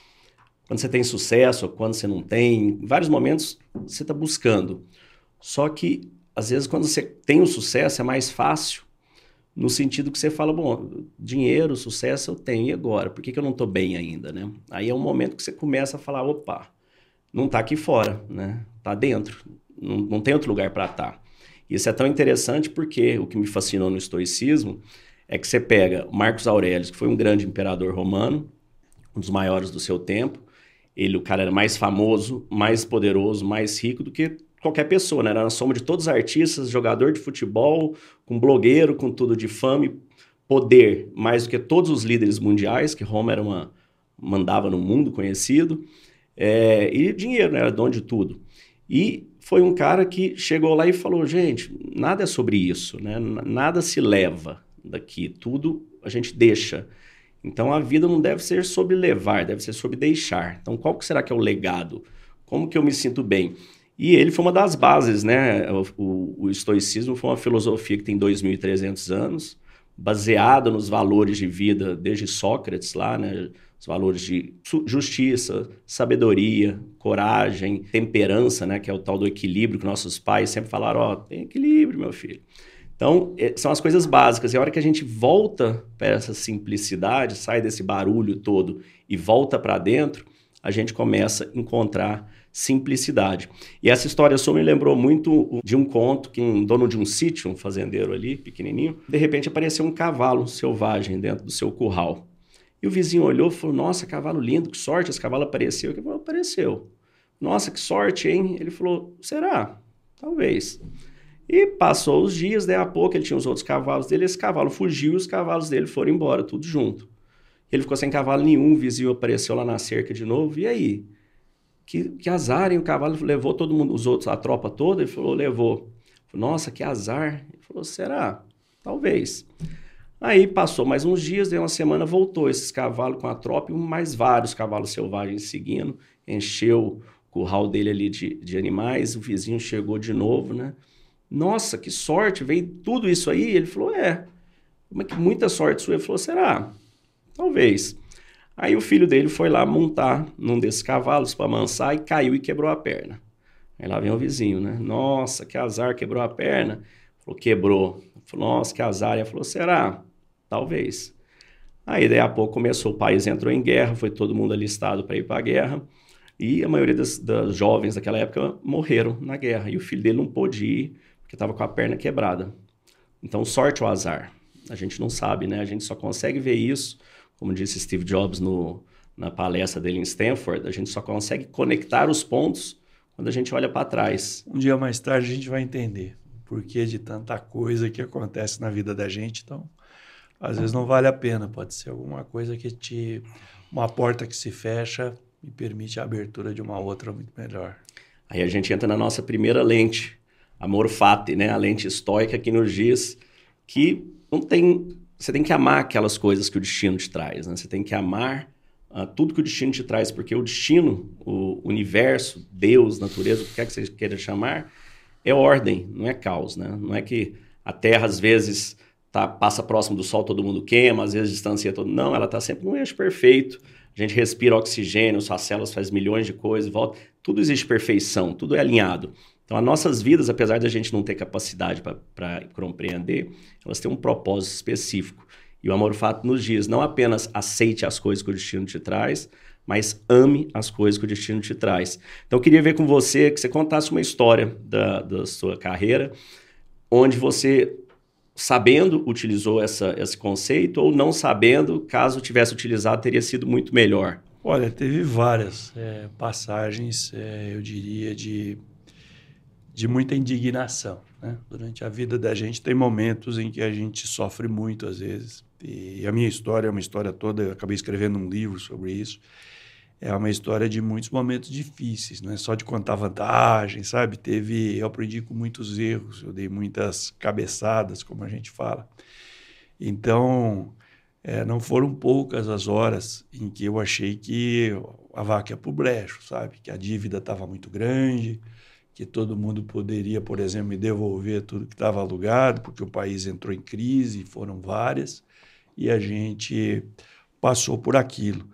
Quando você tem sucesso, quando você não tem, em vários momentos você está buscando. Só que, às vezes, quando você tem o sucesso, é mais fácil, no sentido que você fala, bom, dinheiro, sucesso eu tenho, e agora? Por que, que eu não estou bem ainda, né? Aí é um momento que você começa a falar, opa, não está aqui fora, né? Está dentro, não, não tem outro lugar para estar. Tá. Isso é tão interessante porque o que me fascinou no estoicismo é que você pega Marcos Aurélio, que foi um grande imperador romano, um dos maiores do seu tempo, ele, o cara era mais famoso, mais poderoso, mais rico do que qualquer pessoa, né? Era a soma de todos os artistas, jogador de futebol, com blogueiro, com tudo de fama e poder, mais do que todos os líderes mundiais, que Roma era uma mandava no mundo conhecido, é, e dinheiro, né? Era dono de tudo. E foi um cara que chegou lá e falou: gente, nada é sobre isso, né? Nada se leva daqui, tudo a gente deixa. Então a vida não deve ser sobre levar, deve ser sobre deixar. Então qual que será que é o legado? Como que eu me sinto bem? E ele foi uma das bases, né? O, o, o estoicismo foi uma filosofia que tem 2.300 anos, baseada nos valores de vida desde Sócrates lá, né? Os valores de justiça, sabedoria, coragem, temperança, né? Que é o tal do equilíbrio que nossos pais sempre falaram, ó, oh, tem equilíbrio, meu filho. Então, é, são as coisas básicas. E a hora que a gente volta para essa simplicidade, sai desse barulho todo e volta para dentro, a gente começa a encontrar simplicidade. E essa história só me lembrou muito de um conto que um dono de um sítio, um fazendeiro ali, pequenininho, de repente apareceu um cavalo selvagem dentro do seu curral. E o vizinho olhou e falou: Nossa, cavalo lindo, que sorte, esse cavalo apareceu. Ele falou: Apareceu. Nossa, que sorte, hein? Ele falou: Será? Talvez. E passou os dias, daí a pouco ele tinha os outros cavalos dele, esse cavalo fugiu e os cavalos dele foram embora, tudo junto. Ele ficou sem cavalo nenhum, o vizinho apareceu lá na cerca de novo, e aí? Que, que azar, hein? O cavalo levou todo mundo, os outros, a tropa toda? Ele falou, levou. Falei, Nossa, que azar. Ele falou, será? Talvez. Aí passou mais uns dias, daí uma semana voltou esses cavalos com a tropa e mais vários cavalos selvagens seguindo, encheu o curral dele ali de, de animais, o vizinho chegou de novo, né? Nossa, que sorte, veio tudo isso aí? Ele falou, é. Mas que muita sorte sua. Ele falou, será? Talvez. Aí o filho dele foi lá montar num desses cavalos para amansar e caiu e quebrou a perna. Aí lá vem o vizinho, né? Nossa, que azar, quebrou a perna. Falou, quebrou. Falou, nossa, que azar. Ele falou, será? Talvez. Aí daí a pouco começou, o país entrou em guerra, foi todo mundo alistado para ir para a guerra. E a maioria das, das jovens daquela época morreram na guerra. E o filho dele não pôde ir porque estava com a perna quebrada. Então, sorte ou azar? A gente não sabe, né? A gente só consegue ver isso, como disse Steve Jobs no, na palestra dele em Stanford, a gente só consegue conectar os pontos quando a gente olha para trás. Um dia mais tarde a gente vai entender o porquê de tanta coisa que acontece na vida da gente. Então, às vezes não vale a pena, pode ser alguma coisa que te. uma porta que se fecha e permite a abertura de uma outra muito melhor. Aí a gente entra na nossa primeira lente, amor fati, né? A lente estoica que nos diz que não tem, você tem que amar aquelas coisas que o destino te traz, né? Você tem que amar uh, tudo que o destino te traz, porque o destino, o universo, Deus, natureza, o que quer que você queira chamar, é ordem, não é caos, né? Não é que a Terra às vezes tá, passa próximo do Sol, todo mundo queima, às vezes distancia todo. Não, ela está sempre no eixo perfeito. A gente respira oxigênio, suas células faz milhões de coisas, volta. Tudo existe perfeição, tudo é alinhado. Então, as nossas vidas, apesar de a gente não ter capacidade para compreender, elas têm um propósito específico. E o Amor Fato nos diz: não apenas aceite as coisas que o destino te traz, mas ame as coisas que o destino te traz. Então, eu queria ver com você que você contasse uma história da, da sua carreira, onde você, sabendo, utilizou essa, esse conceito, ou não sabendo, caso tivesse utilizado, teria sido muito melhor. Olha, teve várias é, passagens, é, eu diria, de de muita indignação. Né? Durante a vida da gente tem momentos em que a gente sofre muito às vezes. E a minha história é uma história toda, eu acabei escrevendo um livro sobre isso. É uma história de muitos momentos difíceis, não é só de contar vantagem, sabe? Teve, eu aprendi com muitos erros, eu dei muitas cabeçadas, como a gente fala. Então, é, não foram poucas as horas em que eu achei que a vaca ia para o brecho, sabe? Que a dívida estava muito grande, que todo mundo poderia, por exemplo, me devolver tudo que estava alugado, porque o país entrou em crise, foram várias, e a gente passou por aquilo.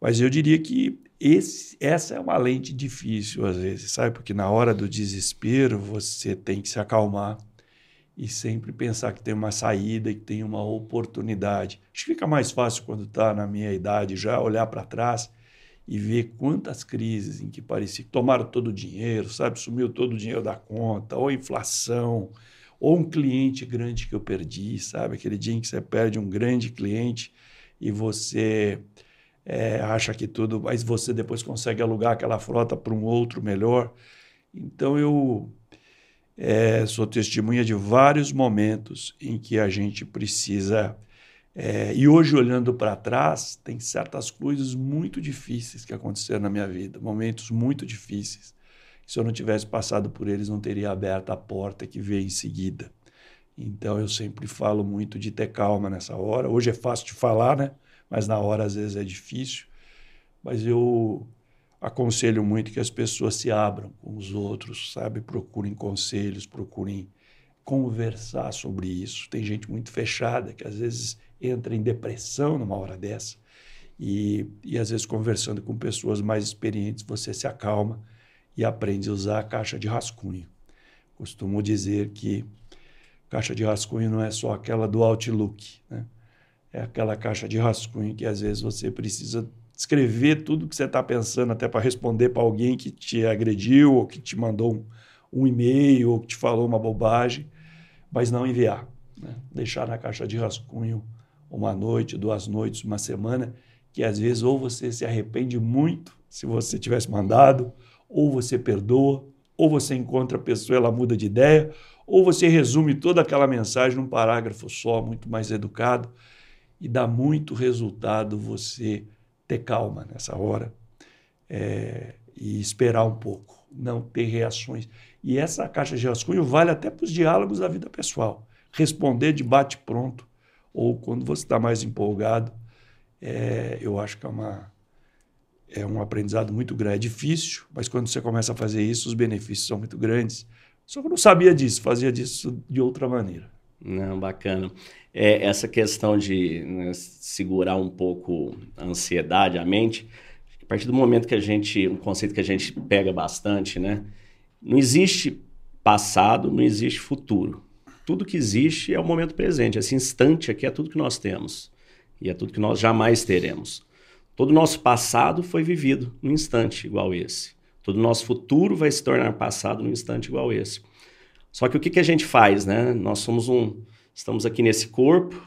Mas eu diria que esse, essa é uma lente difícil às vezes, sabe? Porque na hora do desespero você tem que se acalmar e sempre pensar que tem uma saída, que tem uma oportunidade. Acho que fica mais fácil quando está na minha idade já olhar para trás e ver quantas crises em que parecia que tomaram todo o dinheiro, sabe? Sumiu todo o dinheiro da conta, ou inflação, ou um cliente grande que eu perdi, sabe? Aquele dia em que você perde um grande cliente e você é, acha que tudo, mas você depois consegue alugar aquela frota para um outro melhor. Então eu é, sou testemunha de vários momentos em que a gente precisa. É, e hoje, olhando para trás, tem certas coisas muito difíceis que aconteceram na minha vida, momentos muito difíceis. Se eu não tivesse passado por eles, não teria aberto a porta que veio em seguida. Então, eu sempre falo muito de ter calma nessa hora. Hoje é fácil de falar, né? Mas na hora, às vezes, é difícil. Mas eu aconselho muito que as pessoas se abram com os outros, sabe? Procurem conselhos, procurem conversar sobre isso. Tem gente muito fechada que às vezes entra em depressão numa hora dessa. E, e às vezes conversando com pessoas mais experientes, você se acalma e aprende a usar a caixa de rascunho. Costumo dizer que caixa de rascunho não é só aquela do Outlook, né? É aquela caixa de rascunho que às vezes você precisa escrever tudo que você está pensando, até para responder para alguém que te agrediu, ou que te mandou um, um e-mail, ou que te falou uma bobagem, mas não enviar. Né? Deixar na caixa de rascunho uma noite, duas noites, uma semana, que às vezes ou você se arrepende muito se você tivesse mandado, ou você perdoa, ou você encontra a pessoa ela muda de ideia, ou você resume toda aquela mensagem num parágrafo só, muito mais educado, e dá muito resultado você ter calma nessa hora é, e esperar um pouco, não ter reações. E essa caixa de rascunho vale até para os diálogos da vida pessoal. Responder de bate-pronto ou quando você está mais empolgado, é, eu acho que é, uma, é um aprendizado muito grande. É difícil, mas quando você começa a fazer isso, os benefícios são muito grandes. Só que eu não sabia disso, fazia disso de outra maneira. Não, bacana é, essa questão de né, segurar um pouco a ansiedade, a mente, a partir do momento que a gente, um conceito que a gente pega bastante, né? Não existe passado, não existe futuro. Tudo que existe é o momento presente. Esse instante aqui é tudo que nós temos. E é tudo que nós jamais teremos. Todo o nosso passado foi vivido num instante igual esse. Todo o nosso futuro vai se tornar passado num instante igual esse. Só que o que, que a gente faz, né? Nós somos um, Estamos aqui nesse corpo,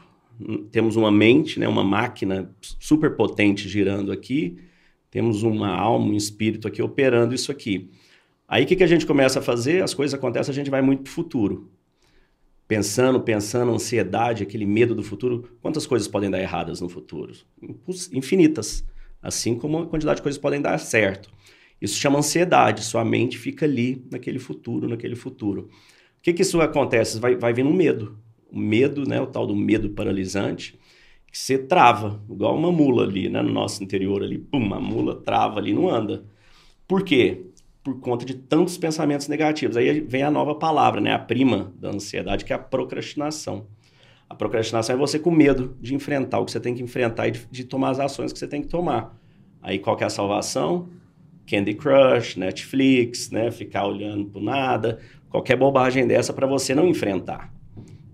temos uma mente, né, uma máquina super potente girando aqui, temos uma alma, um espírito aqui operando isso aqui. Aí o que, que a gente começa a fazer? As coisas acontecem, a gente vai muito para o futuro. Pensando, pensando, ansiedade, aquele medo do futuro. Quantas coisas podem dar erradas no futuro? Infinitas. Assim como a quantidade de coisas podem dar certo. Isso chama ansiedade. Sua mente fica ali, naquele futuro, naquele futuro. O que, que isso acontece? Vai, vai vindo um medo o medo, né, o tal do medo paralisante, que você trava, igual uma mula ali, né, no nosso interior ali, pum, a mula trava ali, não anda. Por quê? Por conta de tantos pensamentos negativos. Aí vem a nova palavra, né, a prima da ansiedade, que é a procrastinação. A procrastinação é você com medo de enfrentar o que você tem que enfrentar e de, de tomar as ações que você tem que tomar. Aí qual é a salvação? Candy Crush, Netflix, né? Ficar olhando por nada, qualquer bobagem dessa para você não enfrentar.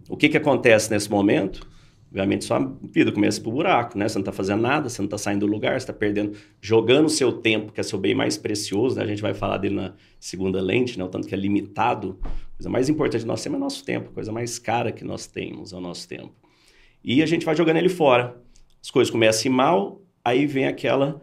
O que, que acontece nesse momento? Obviamente, sua vida começa para o buraco, né? Você não está fazendo nada, você não está saindo do lugar, você está perdendo, jogando o seu tempo, que é seu bem mais precioso, né? A gente vai falar dele na segunda lente, né? O tanto que é limitado. A coisa mais importante que nós temos é o nosso tempo, a coisa mais cara que nós temos é o nosso tempo. E a gente vai jogando ele fora. As coisas começam mal, aí vem aquela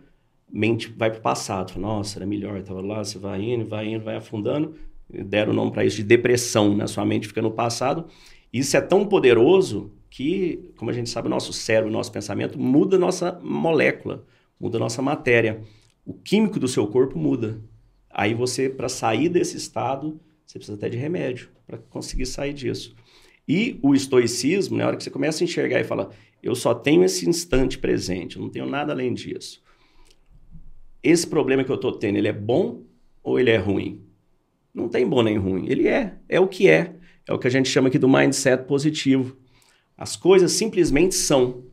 mente, vai para o passado. Fala, Nossa, era melhor, estava lá, você vai indo, vai indo, vai afundando. Deram o nome para isso de depressão, né? Sua mente fica no passado isso é tão poderoso que, como a gente sabe, o nosso cérebro, o nosso pensamento muda a nossa molécula, muda a nossa matéria. O químico do seu corpo muda. Aí você, para sair desse estado, você precisa até de remédio para conseguir sair disso. E o estoicismo, na hora que você começa a enxergar e fala, eu só tenho esse instante presente, eu não tenho nada além disso. Esse problema que eu estou tendo, ele é bom ou ele é ruim? Não tem bom nem ruim. Ele é, é o que é. É o que a gente chama aqui do mindset positivo. As coisas simplesmente são.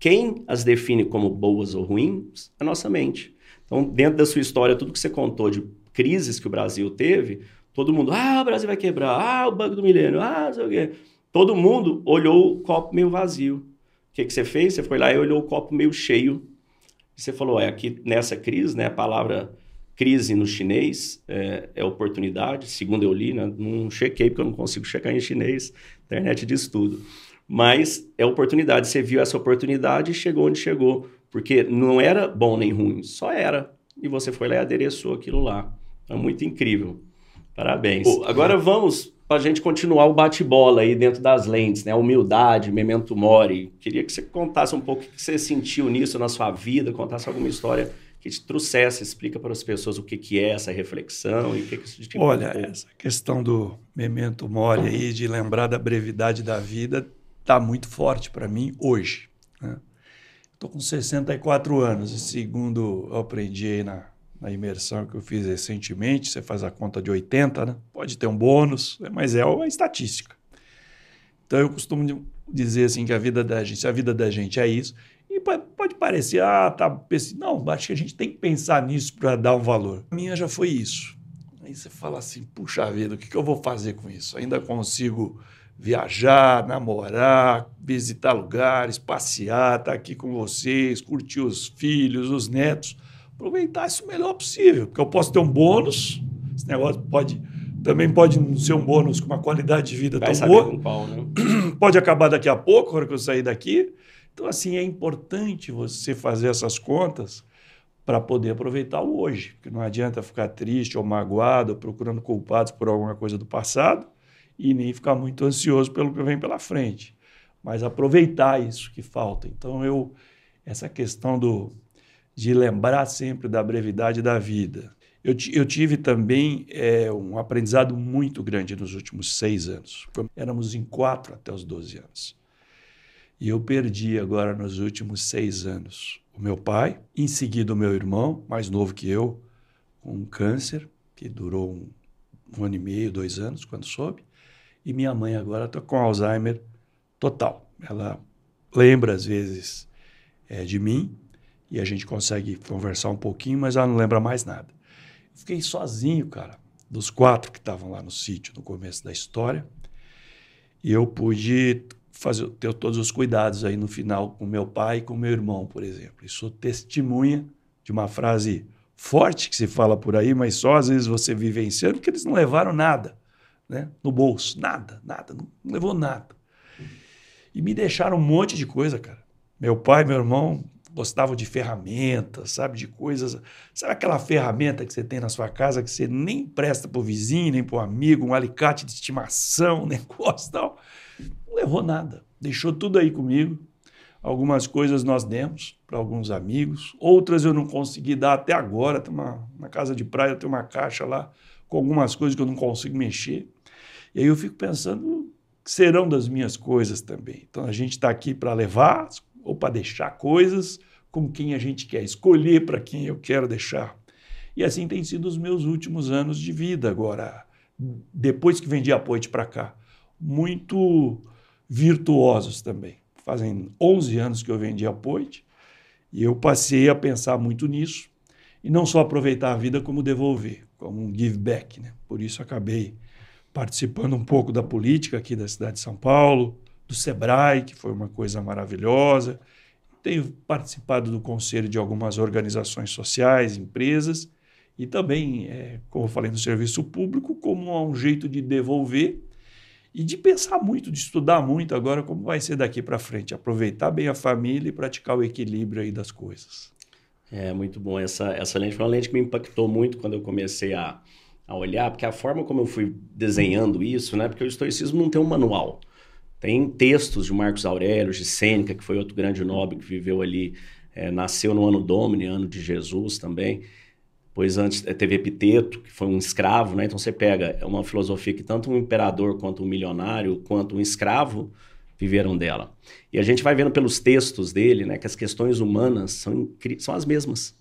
quem as define como boas ou ruins é a nossa mente. Então, dentro da sua história, tudo que você contou de crises que o Brasil teve, todo mundo, ah, o Brasil vai quebrar, ah, o Banco do Milênio, ah, não sei o quê. Todo mundo olhou o copo meio vazio. O que, que você fez? Você foi lá e olhou o copo meio cheio. E você falou, é aqui nessa crise, né, a palavra crise no chinês é, é, oportunidade, segundo eu li, né? não chequei porque eu não consigo checar em chinês, a internet diz tudo. Mas é oportunidade, você viu essa oportunidade e chegou onde chegou, porque não era bom nem ruim, só era. E você foi lá e adereçou aquilo lá. É muito incrível. Parabéns. agora vamos para a gente continuar o bate-bola aí dentro das lentes, né? Humildade, memento mori. Queria que você contasse um pouco o que você sentiu nisso na sua vida, contasse alguma história que te trouxesse, explica para as pessoas o que, que é essa reflexão e o que, que isso te Olha, essa questão do memento mori aí, de lembrar da brevidade da vida, está muito forte para mim hoje. Né? Estou com 64 anos e segundo eu aprendi na, na imersão que eu fiz recentemente, você faz a conta de 80, né? pode ter um bônus, mas é uma estatística. Então eu costumo dizer assim que a vida da gente, a vida da gente é isso, e pode parecer, ah, tá. Não, acho que a gente tem que pensar nisso para dar um valor. A minha já foi isso. Aí você fala assim, puxa vida, o que, que eu vou fazer com isso? Ainda consigo viajar, namorar, visitar lugares, passear, estar tá aqui com vocês, curtir os filhos, os netos, aproveitar isso o melhor possível, porque eu posso ter um bônus, esse negócio pode também pode ser um bônus com uma qualidade de vida Vai tão boa. Qual, né? Pode acabar daqui a pouco, na hora que eu sair daqui. Então, assim, é importante você fazer essas contas para poder aproveitar o hoje, porque não adianta ficar triste ou magoado, ou procurando culpados por alguma coisa do passado e nem ficar muito ansioso pelo que vem pela frente, mas aproveitar isso que falta. Então, eu essa questão do de lembrar sempre da brevidade da vida. Eu, eu tive também é, um aprendizado muito grande nos últimos seis anos. Éramos em quatro até os 12 anos. E eu perdi agora nos últimos seis anos o meu pai, em seguida o meu irmão, mais novo que eu, com um câncer que durou um, um ano e meio, dois anos, quando soube. E minha mãe agora está com Alzheimer total. Ela lembra às vezes é, de mim e a gente consegue conversar um pouquinho, mas ela não lembra mais nada. Fiquei sozinho, cara, dos quatro que estavam lá no sítio no começo da história. E eu pude fazer ter todos os cuidados aí no final com meu pai e com meu irmão, por exemplo. E sou testemunha de uma frase forte que se fala por aí, mas só às vezes você vivenciando, porque eles não levaram nada né, no bolso, nada, nada, não, levou nada. E me deixaram um monte de coisa, cara. Meu pai e meu irmão gostavam de ferramentas, sabe, de coisas. Sabe aquela ferramenta que você tem na sua casa que você nem presta para o vizinho, nem para o amigo, um alicate de estimação, um negócio tal não levou nada. Deixou tudo aí comigo. Algumas coisas nós demos para alguns amigos, outras eu não consegui dar até agora. Tem uma, na casa de praia tem uma caixa lá com algumas coisas que eu não consigo mexer. E aí eu fico pensando que serão das minhas coisas também. Então a gente está aqui para levar ou para deixar coisas com quem a gente quer, escolher para quem eu quero deixar. E assim tem sido os meus últimos anos de vida agora, depois que vendi a Poite para cá. Muito virtuosos também. Fazem 11 anos que eu vendi a Poit e eu passei a pensar muito nisso e não só aproveitar a vida como devolver, como um give back. Né? Por isso acabei participando um pouco da política aqui da cidade de São Paulo, do Sebrae, que foi uma coisa maravilhosa. Tenho participado do conselho de algumas organizações sociais, empresas, e também, é, como eu falei, no serviço público, como um jeito de devolver e de pensar muito, de estudar muito agora como vai ser daqui para frente, aproveitar bem a família e praticar o equilíbrio aí das coisas. É muito bom essa essa lente foi uma lente que me impactou muito quando eu comecei a, a olhar, porque a forma como eu fui desenhando isso, né? Porque o estoicismo não tem um manual. Tem textos de Marcos Aurélio, de Sêneca, que foi outro grande nobre que viveu ali, é, nasceu no ano Domini, ano de Jesus também. Pois antes eh, teve Epiteto, que foi um escravo, né? Então você pega é uma filosofia que tanto um imperador quanto um milionário quanto um escravo viveram dela. E a gente vai vendo pelos textos dele, né, que as questões humanas são, são as mesmas.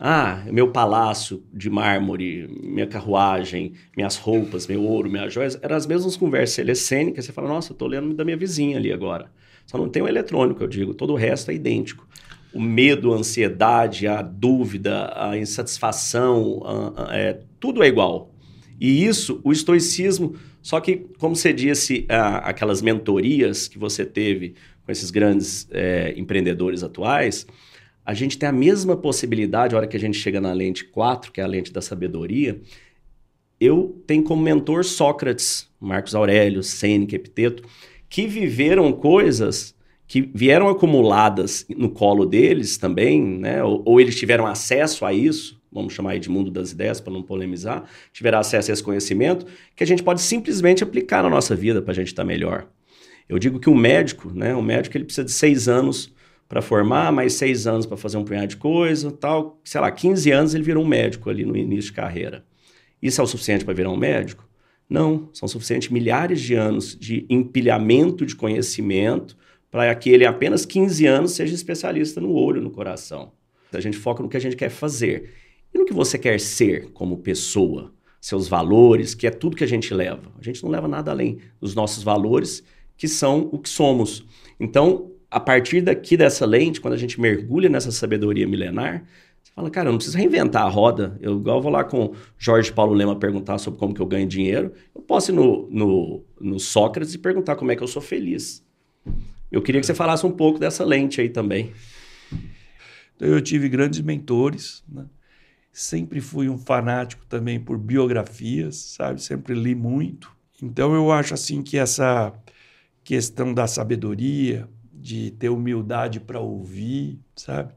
Ah, meu palácio de mármore, minha carruagem, minhas roupas, meu ouro, minhas joias, eram as mesmas conversas. Ele cênica, você fala, nossa, eu lendo da minha vizinha ali agora. Só não tem o eletrônico, eu digo, todo o resto é idêntico. O medo, a ansiedade, a dúvida, a insatisfação, a, a, é, tudo é igual. E isso, o estoicismo, só que, como você disse, a, aquelas mentorias que você teve com esses grandes é, empreendedores atuais, a gente tem a mesma possibilidade, a hora que a gente chega na lente 4, que é a lente da sabedoria, eu tenho como mentor Sócrates, Marcos Aurélio, Sêneca, Epiteto, que viveram coisas que vieram acumuladas no colo deles também, né? Ou, ou, eles tiveram acesso a isso, vamos chamar aí de mundo das ideias para não polemizar, tiveram acesso a esse conhecimento que a gente pode simplesmente aplicar na nossa vida para a gente estar tá melhor. Eu digo que o um médico, né? O médico ele precisa de seis anos para formar, mais seis anos para fazer um punhado de coisa, tal. Sei lá, 15 anos ele virou um médico ali no início de carreira. Isso é o suficiente para virar um médico? Não, são suficientes milhares de anos de empilhamento de conhecimento para que ele, em apenas 15 anos, seja especialista no olho, no coração. A gente foca no que a gente quer fazer e no que você quer ser como pessoa, seus valores, que é tudo que a gente leva. A gente não leva nada além dos nossos valores, que são o que somos. Então, a partir daqui dessa lente, quando a gente mergulha nessa sabedoria milenar, você fala, cara, eu não preciso reinventar a roda. Eu igual vou lá com Jorge Paulo Lema perguntar sobre como que eu ganho dinheiro. Eu posso ir no, no, no Sócrates e perguntar como é que eu sou feliz. Eu queria que você falasse um pouco dessa lente aí também. Então, eu tive grandes mentores, né? sempre fui um fanático também por biografias, sabe? Sempre li muito. Então eu acho assim que essa questão da sabedoria, de ter humildade para ouvir, sabe?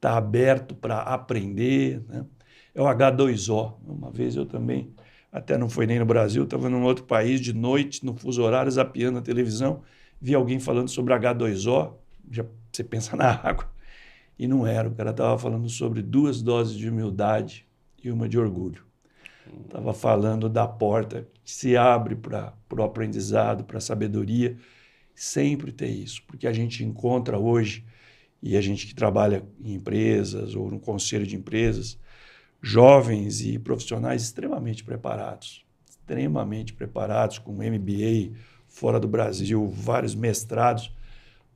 Tá aberto para aprender, né? É o H2O. Uma vez eu também, até não foi nem no Brasil, estava num outro país de noite, no fuso horário, zapeando a televisão, vi alguém falando sobre H2O, já você pensa na água. E não era, o cara estava falando sobre duas doses de humildade e uma de orgulho. Estava falando da porta que se abre para o aprendizado, para a sabedoria, sempre ter isso, porque a gente encontra hoje, e a gente que trabalha em empresas ou no conselho de empresas, jovens e profissionais extremamente preparados, extremamente preparados, com MBA fora do Brasil, vários mestrados,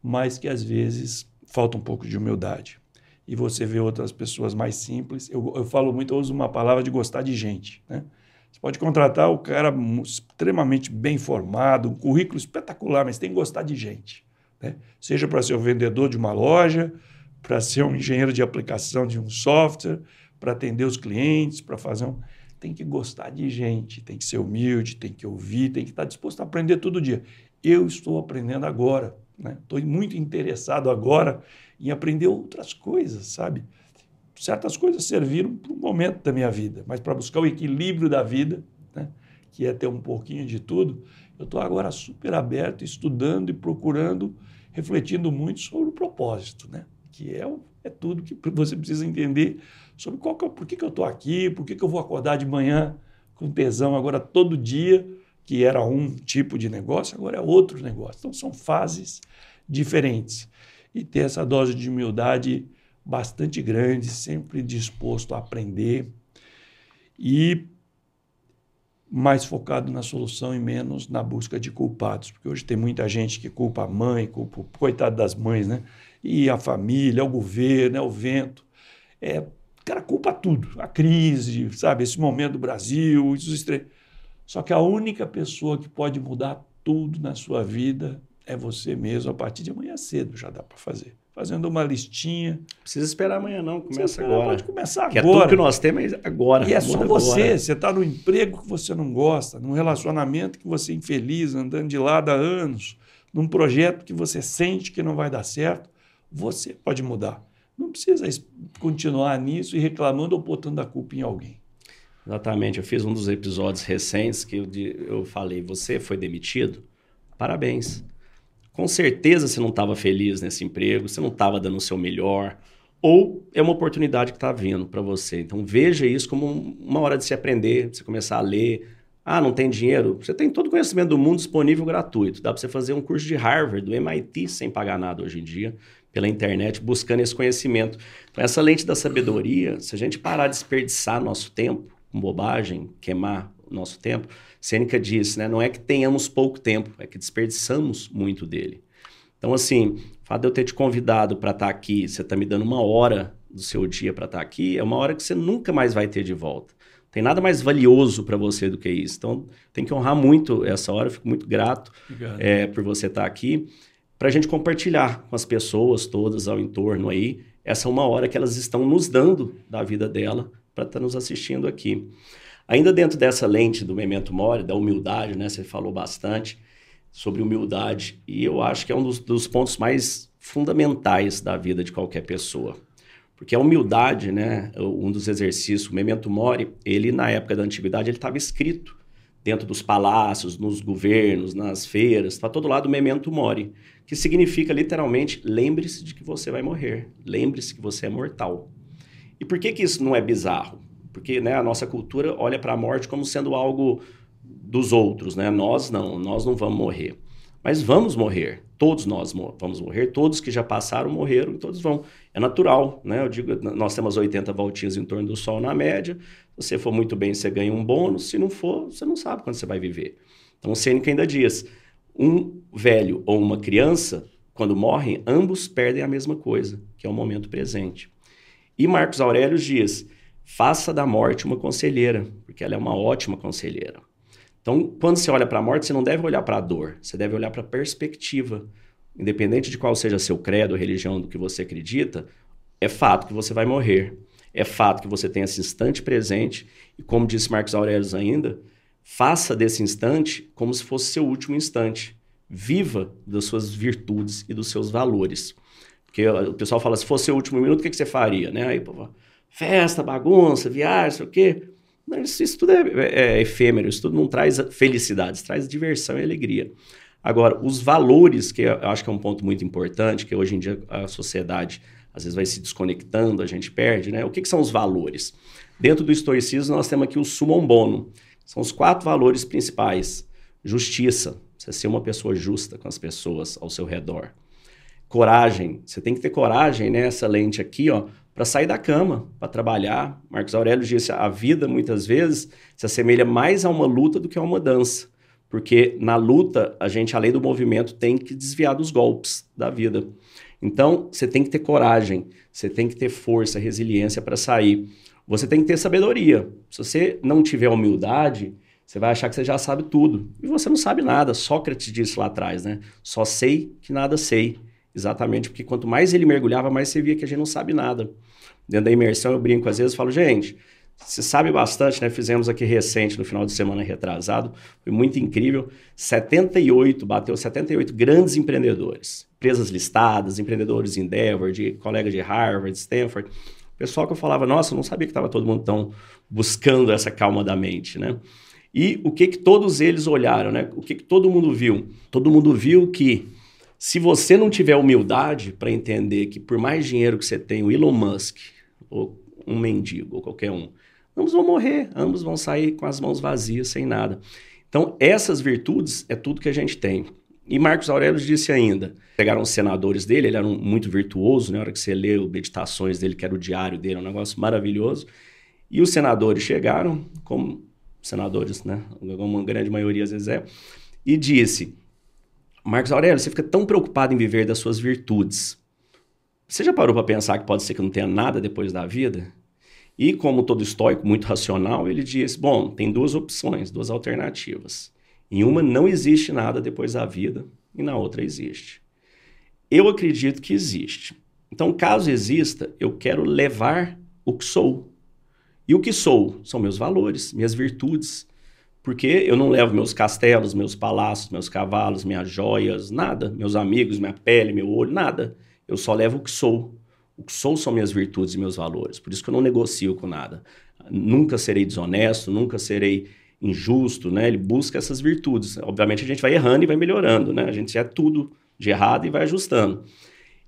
mas que às vezes falta um pouco de humildade. E você vê outras pessoas mais simples. Eu, eu falo muito, eu uso uma palavra de gostar de gente, né? Você pode contratar o cara extremamente bem formado, um currículo espetacular, mas tem que gostar de gente. Né? Seja para ser o vendedor de uma loja, para ser um engenheiro de aplicação de um software, para atender os clientes, para fazer um. Tem que gostar de gente, tem que ser humilde, tem que ouvir, tem que estar disposto a aprender todo dia. Eu estou aprendendo agora, estou né? muito interessado agora em aprender outras coisas, sabe? Certas coisas serviram para um momento da minha vida, mas para buscar o equilíbrio da vida, né, que é ter um pouquinho de tudo, eu estou agora super aberto, estudando e procurando, refletindo muito sobre o propósito, né, que é, é tudo que você precisa entender sobre qual que é, por que, que eu estou aqui, por que, que eu vou acordar de manhã com tesão agora todo dia, que era um tipo de negócio, agora é outro negócio. Então são fases diferentes. E ter essa dose de humildade bastante grande, sempre disposto a aprender e mais focado na solução e menos na busca de culpados, porque hoje tem muita gente que culpa a mãe, culpa o coitado das mães, né? E a família, o governo, é o vento. É, cara, culpa tudo, a crise, sabe, esse momento do Brasil, isso estre... Só que a única pessoa que pode mudar tudo na sua vida é você mesmo a partir de amanhã cedo, já dá para fazer fazendo uma listinha. Precisa esperar amanhã, não. Começa agora. Pode começar que agora. é tudo que nós temos agora. E é só você. Agora. Você está no emprego que você não gosta, num relacionamento que você é infeliz, andando de lado há anos, num projeto que você sente que não vai dar certo. Você pode mudar. Não precisa continuar nisso e reclamando ou botando a culpa em alguém. Exatamente. Eu fiz um dos episódios recentes que eu, eu falei: você foi demitido? Parabéns com certeza você não estava feliz nesse emprego, você não estava dando o seu melhor, ou é uma oportunidade que está vindo para você. Então veja isso como uma hora de se aprender, você começar a ler. Ah, não tem dinheiro? Você tem todo o conhecimento do mundo disponível gratuito. Dá para você fazer um curso de Harvard, do MIT, sem pagar nada hoje em dia, pela internet, buscando esse conhecimento. Então, essa lente da sabedoria, se a gente parar de desperdiçar nosso tempo com bobagem, queimar nosso tempo, Sêneca disse, né? Não é que tenhamos pouco tempo, é que desperdiçamos muito dele. Então, assim, o fato de eu ter te convidado para estar tá aqui, você está me dando uma hora do seu dia para estar tá aqui, é uma hora que você nunca mais vai ter de volta. Tem nada mais valioso para você do que isso. Então, tem que honrar muito essa hora. Eu fico muito grato é, por você estar tá aqui. Para a gente compartilhar com as pessoas todas ao entorno aí, essa é uma hora que elas estão nos dando da vida dela para estar nos assistindo aqui. Ainda dentro dessa lente do memento mori, da humildade, né? Você falou bastante sobre humildade e eu acho que é um dos, dos pontos mais fundamentais da vida de qualquer pessoa. Porque a humildade, né, um dos exercícios, o memento mori, ele na época da antiguidade ele estava escrito dentro dos palácios, nos governos, nas feiras, para todo lado memento mori, que significa literalmente lembre-se de que você vai morrer, lembre-se que você é mortal. E por que que isso não é bizarro? Porque né, a nossa cultura olha para a morte como sendo algo dos outros, né? Nós não, nós não vamos morrer. Mas vamos morrer. Todos nós vamos morrer. Todos que já passaram morreram todos vão. É natural, né? Eu digo, nós temos 80 voltinhas em torno do Sol na média. Se você for muito bem, você ganha um bônus. Se não for, você não sabe quando você vai viver. Então, o Sêneca ainda diz: um velho ou uma criança, quando morrem, ambos perdem a mesma coisa, que é o momento presente. E Marcos Aurélio diz: faça da morte uma conselheira, porque ela é uma ótima conselheira. Então, quando você olha para a morte, você não deve olhar para a dor, você deve olhar para a perspectiva. Independente de qual seja seu credo, religião, do que você acredita, é fato que você vai morrer. É fato que você tem esse instante presente e, como disse Marcos Aurélio ainda, faça desse instante como se fosse seu último instante. Viva das suas virtudes e dos seus valores. Porque o pessoal fala, se fosse seu último minuto, o que, que você faria? Né? Aí, pô, festa, bagunça, viagem, sei o quê. Isso, isso tudo é, é, é, efêmero, isso tudo não traz felicidade, traz diversão e alegria. Agora, os valores, que eu acho que é um ponto muito importante, que hoje em dia a sociedade às vezes vai se desconectando, a gente perde, né? O que, que são os valores? Dentro do estoicismo, nós temos aqui o summum bonum. São os quatro valores principais. Justiça, você ser uma pessoa justa com as pessoas ao seu redor. Coragem, você tem que ter coragem, né? Essa lente aqui, ó, para sair da cama, para trabalhar. Marcos Aurélio disse: a vida muitas vezes se assemelha mais a uma luta do que a uma dança, porque na luta a gente, além do movimento, tem que desviar dos golpes da vida. Então, você tem que ter coragem, você tem que ter força, resiliência para sair. Você tem que ter sabedoria. Se você não tiver humildade, você vai achar que você já sabe tudo. E você não sabe nada. Sócrates disse lá atrás, né? Só sei que nada sei. Exatamente porque quanto mais ele mergulhava, mais você via que a gente não sabe nada dentro da imersão, eu brinco às vezes, falo, gente, você sabe bastante, né? Fizemos aqui recente, no final de semana retrasado, foi muito incrível. 78, bateu 78 grandes empreendedores, empresas listadas, empreendedores Endeavor, de colega de Harvard, Stanford. Pessoal que eu falava, nossa, eu não sabia que estava todo mundo tão buscando essa calma da mente, né? E o que que todos eles olharam, né? O que que todo mundo viu? Todo mundo viu que se você não tiver humildade para entender que por mais dinheiro que você tem, o Elon Musk, ou um mendigo, ou qualquer um. Ambos vão morrer, ambos vão sair com as mãos vazias, sem nada. Então, essas virtudes é tudo que a gente tem. E Marcos Aurélio disse ainda: pegaram os senadores dele, ele era um, muito virtuoso, na né? hora que você lê Meditações dele, que era o diário dele, um negócio maravilhoso. E os senadores chegaram, como senadores, né? Uma grande maioria às vezes é, e disse: Marcos Aurélio, você fica tão preocupado em viver das suas virtudes, você já parou para pensar que pode ser que não tenha nada depois da vida? E como todo estoico muito racional, ele diz: bom, tem duas opções, duas alternativas. Em uma não existe nada depois da vida e na outra existe. Eu acredito que existe. Então, caso exista, eu quero levar o que sou. E o que sou são meus valores, minhas virtudes. Porque eu não levo meus castelos, meus palácios, meus cavalos, minhas joias, nada. Meus amigos, minha pele, meu olho, nada. Eu só levo o que sou. O que sou são minhas virtudes e meus valores. Por isso que eu não negocio com nada. Nunca serei desonesto, nunca serei injusto, né? Ele busca essas virtudes. Obviamente a gente vai errando e vai melhorando, né? A gente é tudo de errado e vai ajustando.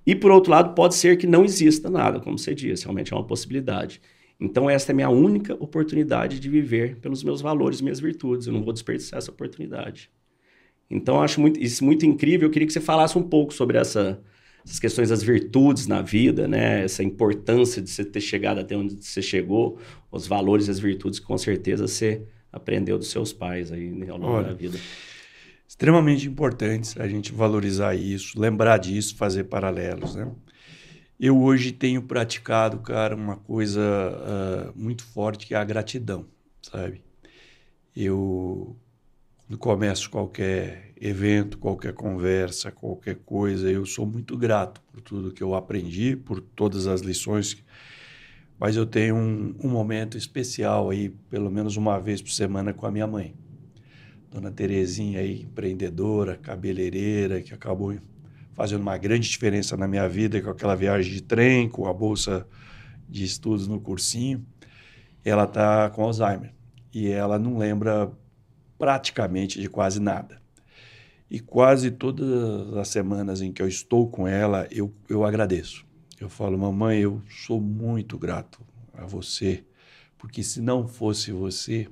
E por outro lado, pode ser que não exista nada, como você disse, realmente é uma possibilidade. Então esta é a minha única oportunidade de viver pelos meus valores minhas virtudes. Eu não vou desperdiçar essa oportunidade. Então acho muito, isso muito incrível. Eu queria que você falasse um pouco sobre essa essas questões das virtudes na vida, né? Essa importância de você ter chegado até onde você chegou, os valores e as virtudes que com certeza você aprendeu dos seus pais aí ao longo Olha, da vida. extremamente importantes a gente valorizar isso, lembrar disso, fazer paralelos, né? Eu hoje tenho praticado, cara, uma coisa uh, muito forte que é a gratidão, sabe? Eu quando começo qualquer evento, qualquer conversa, qualquer coisa, eu sou muito grato por tudo que eu aprendi, por todas as lições. Mas eu tenho um, um momento especial aí, pelo menos uma vez por semana, com a minha mãe. Dona Terezinha aí, empreendedora, cabeleireira, que acabou fazendo uma grande diferença na minha vida com aquela viagem de trem, com a bolsa de estudos no cursinho. Ela está com Alzheimer e ela não lembra praticamente de quase nada. E quase todas as semanas em que eu estou com ela, eu, eu agradeço. Eu falo, mamãe, eu sou muito grato a você, porque se não fosse você,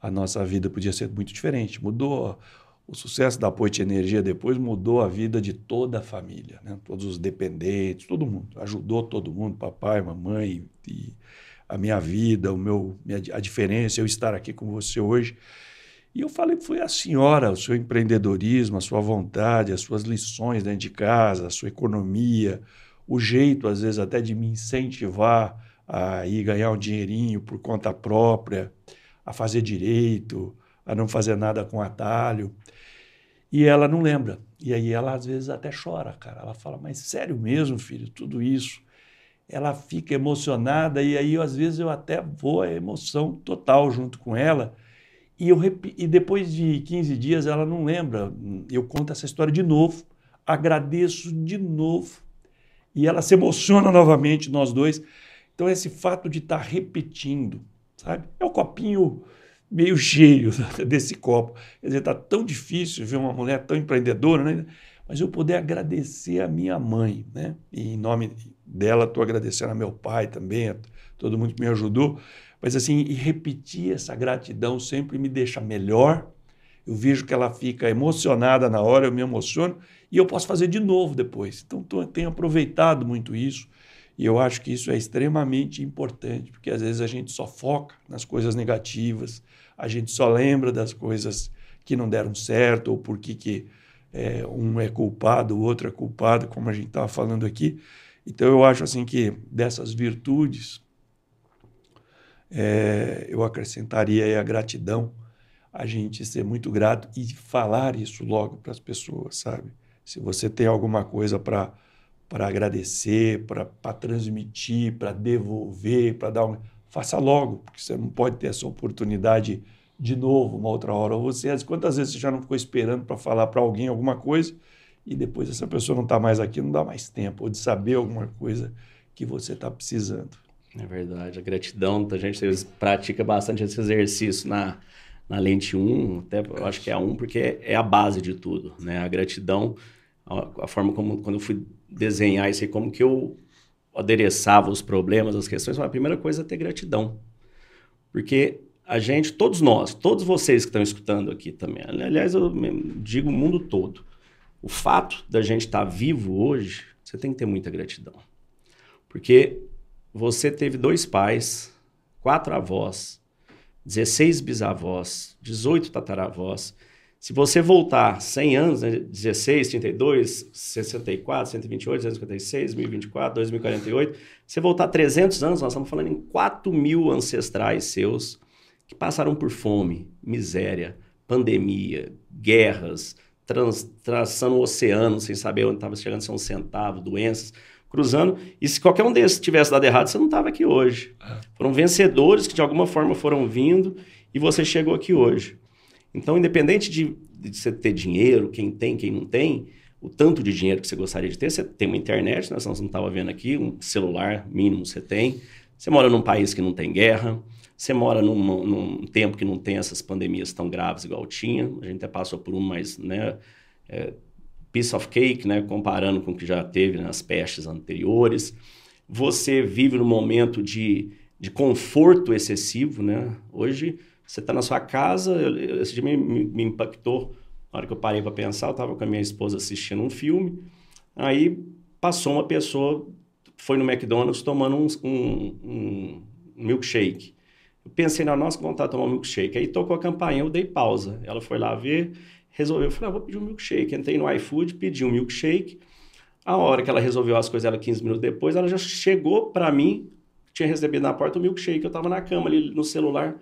a nossa vida podia ser muito diferente. Mudou o sucesso da Poit Energia depois mudou a vida de toda a família, né? todos os dependentes, todo mundo. Ajudou todo mundo, papai, mamãe, a minha vida, o meu, a diferença, eu estar aqui com você hoje. E eu falei, foi a senhora, o seu empreendedorismo, a sua vontade, as suas lições dentro de casa, a sua economia, o jeito, às vezes, até de me incentivar a ir ganhar um dinheirinho por conta própria, a fazer direito, a não fazer nada com atalho. E ela não lembra. E aí ela, às vezes, até chora, cara. Ela fala, mas sério mesmo, filho, tudo isso? Ela fica emocionada e aí, às vezes, eu até vou a emoção total junto com ela e, eu, e depois de 15 dias ela não lembra. Eu conto essa história de novo, agradeço de novo. E ela se emociona novamente, nós dois. Então, esse fato de estar tá repetindo, sabe? É o copinho meio cheio desse copo. Quer dizer, está tão difícil ver uma mulher tão empreendedora, né? Mas eu poder agradecer a minha mãe, né? E em nome dela, estou agradecendo a meu pai também, a todo mundo que me ajudou. Mas assim, e repetir essa gratidão sempre me deixa melhor. Eu vejo que ela fica emocionada na hora, eu me emociono e eu posso fazer de novo depois. Então, tô, tenho aproveitado muito isso e eu acho que isso é extremamente importante, porque às vezes a gente só foca nas coisas negativas, a gente só lembra das coisas que não deram certo ou por que é, um é culpado, o outro é culpado, como a gente estava falando aqui. Então, eu acho assim que dessas virtudes é, eu acrescentaria a gratidão, a gente ser muito grato e falar isso logo para as pessoas, sabe? Se você tem alguma coisa para para agradecer, para transmitir, para devolver, para dar um. Faça logo, porque você não pode ter essa oportunidade de novo uma outra hora. Ou você, quantas vezes você já não ficou esperando para falar para alguém alguma coisa e depois essa pessoa não está mais aqui, não dá mais tempo, ou de saber alguma coisa que você está precisando. É verdade. A gratidão, a gente pratica bastante esse exercício na, na lente 1, até eu acho que é a 1, porque é a base de tudo, né? A gratidão, a, a, forma como, quando eu fui desenhar isso aí, como que eu adereçava os problemas, as questões, a primeira coisa é ter gratidão. Porque a gente, todos nós, todos vocês que estão escutando aqui também, aliás, eu digo o mundo todo, o fato da gente estar tá vivo hoje, você tem que ter muita gratidão. Porque você teve dois pais, quatro avós, 16 bisavós, 18 tataravós. Se você voltar 100 anos, né, 16, 32, 64, 128, 256, 1024, 2048, você voltar 300 anos, nós estamos falando em 4 mil ancestrais seus que passaram por fome, miséria, pandemia, guerras, trans, traçando o oceano sem saber onde estava chegando ser um centavo, doenças cruzando. E se qualquer um desses tivesse dado errado, você não estava aqui hoje. É. Foram vencedores que de alguma forma foram vindo e você chegou aqui hoje. Então, independente de, de você ter dinheiro, quem tem, quem não tem, o tanto de dinheiro que você gostaria de ter, você tem uma internet, nós não estava vendo aqui, um celular mínimo você tem. Você mora num país que não tem guerra, você mora num, num tempo que não tem essas pandemias tão graves igual tinha. A gente até passou por um, mas né, é, piece of cake, né, comparando com o que já teve nas pestes anteriores. Você vive num momento de, de conforto excessivo, né? Hoje você está na sua casa, eu, esse dia me, me, me, impactou. Na hora que eu parei para pensar, eu estava com a minha esposa assistindo um filme, aí passou uma pessoa, foi no McDonald's tomando um, um, um milkshake. Eu pensei na nossa vontade de tomar um milkshake. Aí tocou a campainha, eu dei pausa. Ela foi lá ver, resolveu, eu falei, ah, vou pedir um milkshake. Entrei no iFood, pedi um milkshake. A hora que ela resolveu as coisas, ela 15 minutos depois, ela já chegou para mim, tinha recebido na porta o milkshake. Eu tava na cama ali no celular.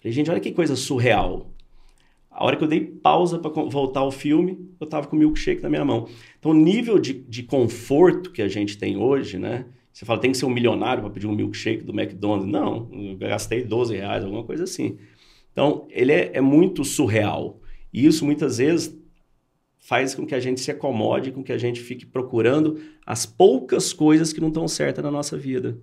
Falei, gente, olha que coisa surreal. A hora que eu dei pausa para voltar ao filme, eu tava com o milkshake na minha mão. Então, o nível de, de conforto que a gente tem hoje, né? Você fala, tem que ser um milionário para pedir um milkshake do McDonald's. Não, eu gastei 12 reais, alguma coisa assim. Então, ele é, é muito surreal. E isso muitas vezes faz com que a gente se acomode, com que a gente fique procurando as poucas coisas que não estão certas na nossa vida.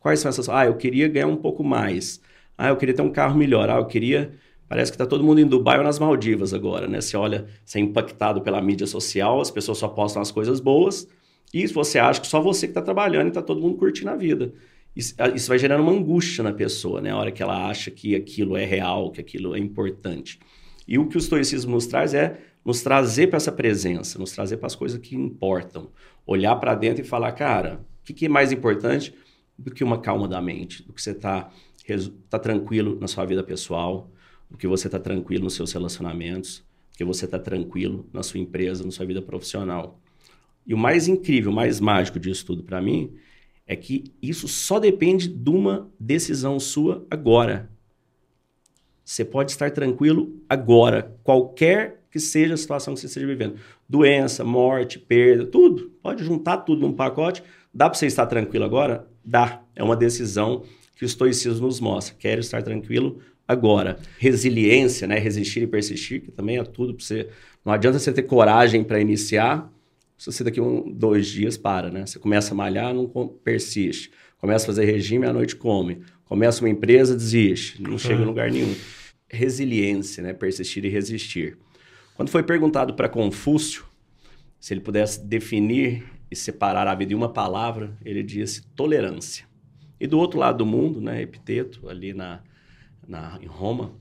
Quais são essas? Ah, eu queria ganhar um pouco mais. Ah, eu queria ter um carro melhor. Ah, eu queria. Parece que está todo mundo em Dubai ou nas Maldivas agora, né? Você olha, você é impactado pela mídia social, as pessoas só postam as coisas boas, e você acha que só você que está trabalhando e está todo mundo curtindo a vida. Isso, isso, vai gerando uma angústia na pessoa, né? A hora que ela acha que aquilo é real, que aquilo é importante. E o que o estoicismo nos traz é nos trazer para essa presença, nos trazer para as coisas que importam. Olhar para dentro e falar, cara, o que, que, é mais importante do que uma calma da mente? Do que você está tá tranquilo na sua vida pessoal, do que você está tranquilo nos seus relacionamentos, do que você está tranquilo na sua empresa, na sua vida profissional. E o mais incrível, o mais mágico disso tudo para mim é que isso só depende de uma decisão sua agora. Você pode estar tranquilo agora, qualquer que seja a situação que você esteja vivendo. Doença, morte, perda, tudo. Pode juntar tudo num pacote. Dá para você estar tranquilo agora? Dá. É uma decisão que o estoicismo nos mostra. Quero estar tranquilo agora. Resiliência, né? resistir e persistir, que também é tudo para você. Não adianta você ter coragem para iniciar se você daqui um, dois dias para, né? Você começa a malhar, não persiste. Começa a fazer regime, à noite come. Começa uma empresa, desiste. Não chega em lugar nenhum. Resiliência, né? Persistir e resistir. Quando foi perguntado para Confúcio se ele pudesse definir e separar a vida em uma palavra, ele disse tolerância. E do outro lado do mundo, né, Epiteto, ali na, na, em Roma,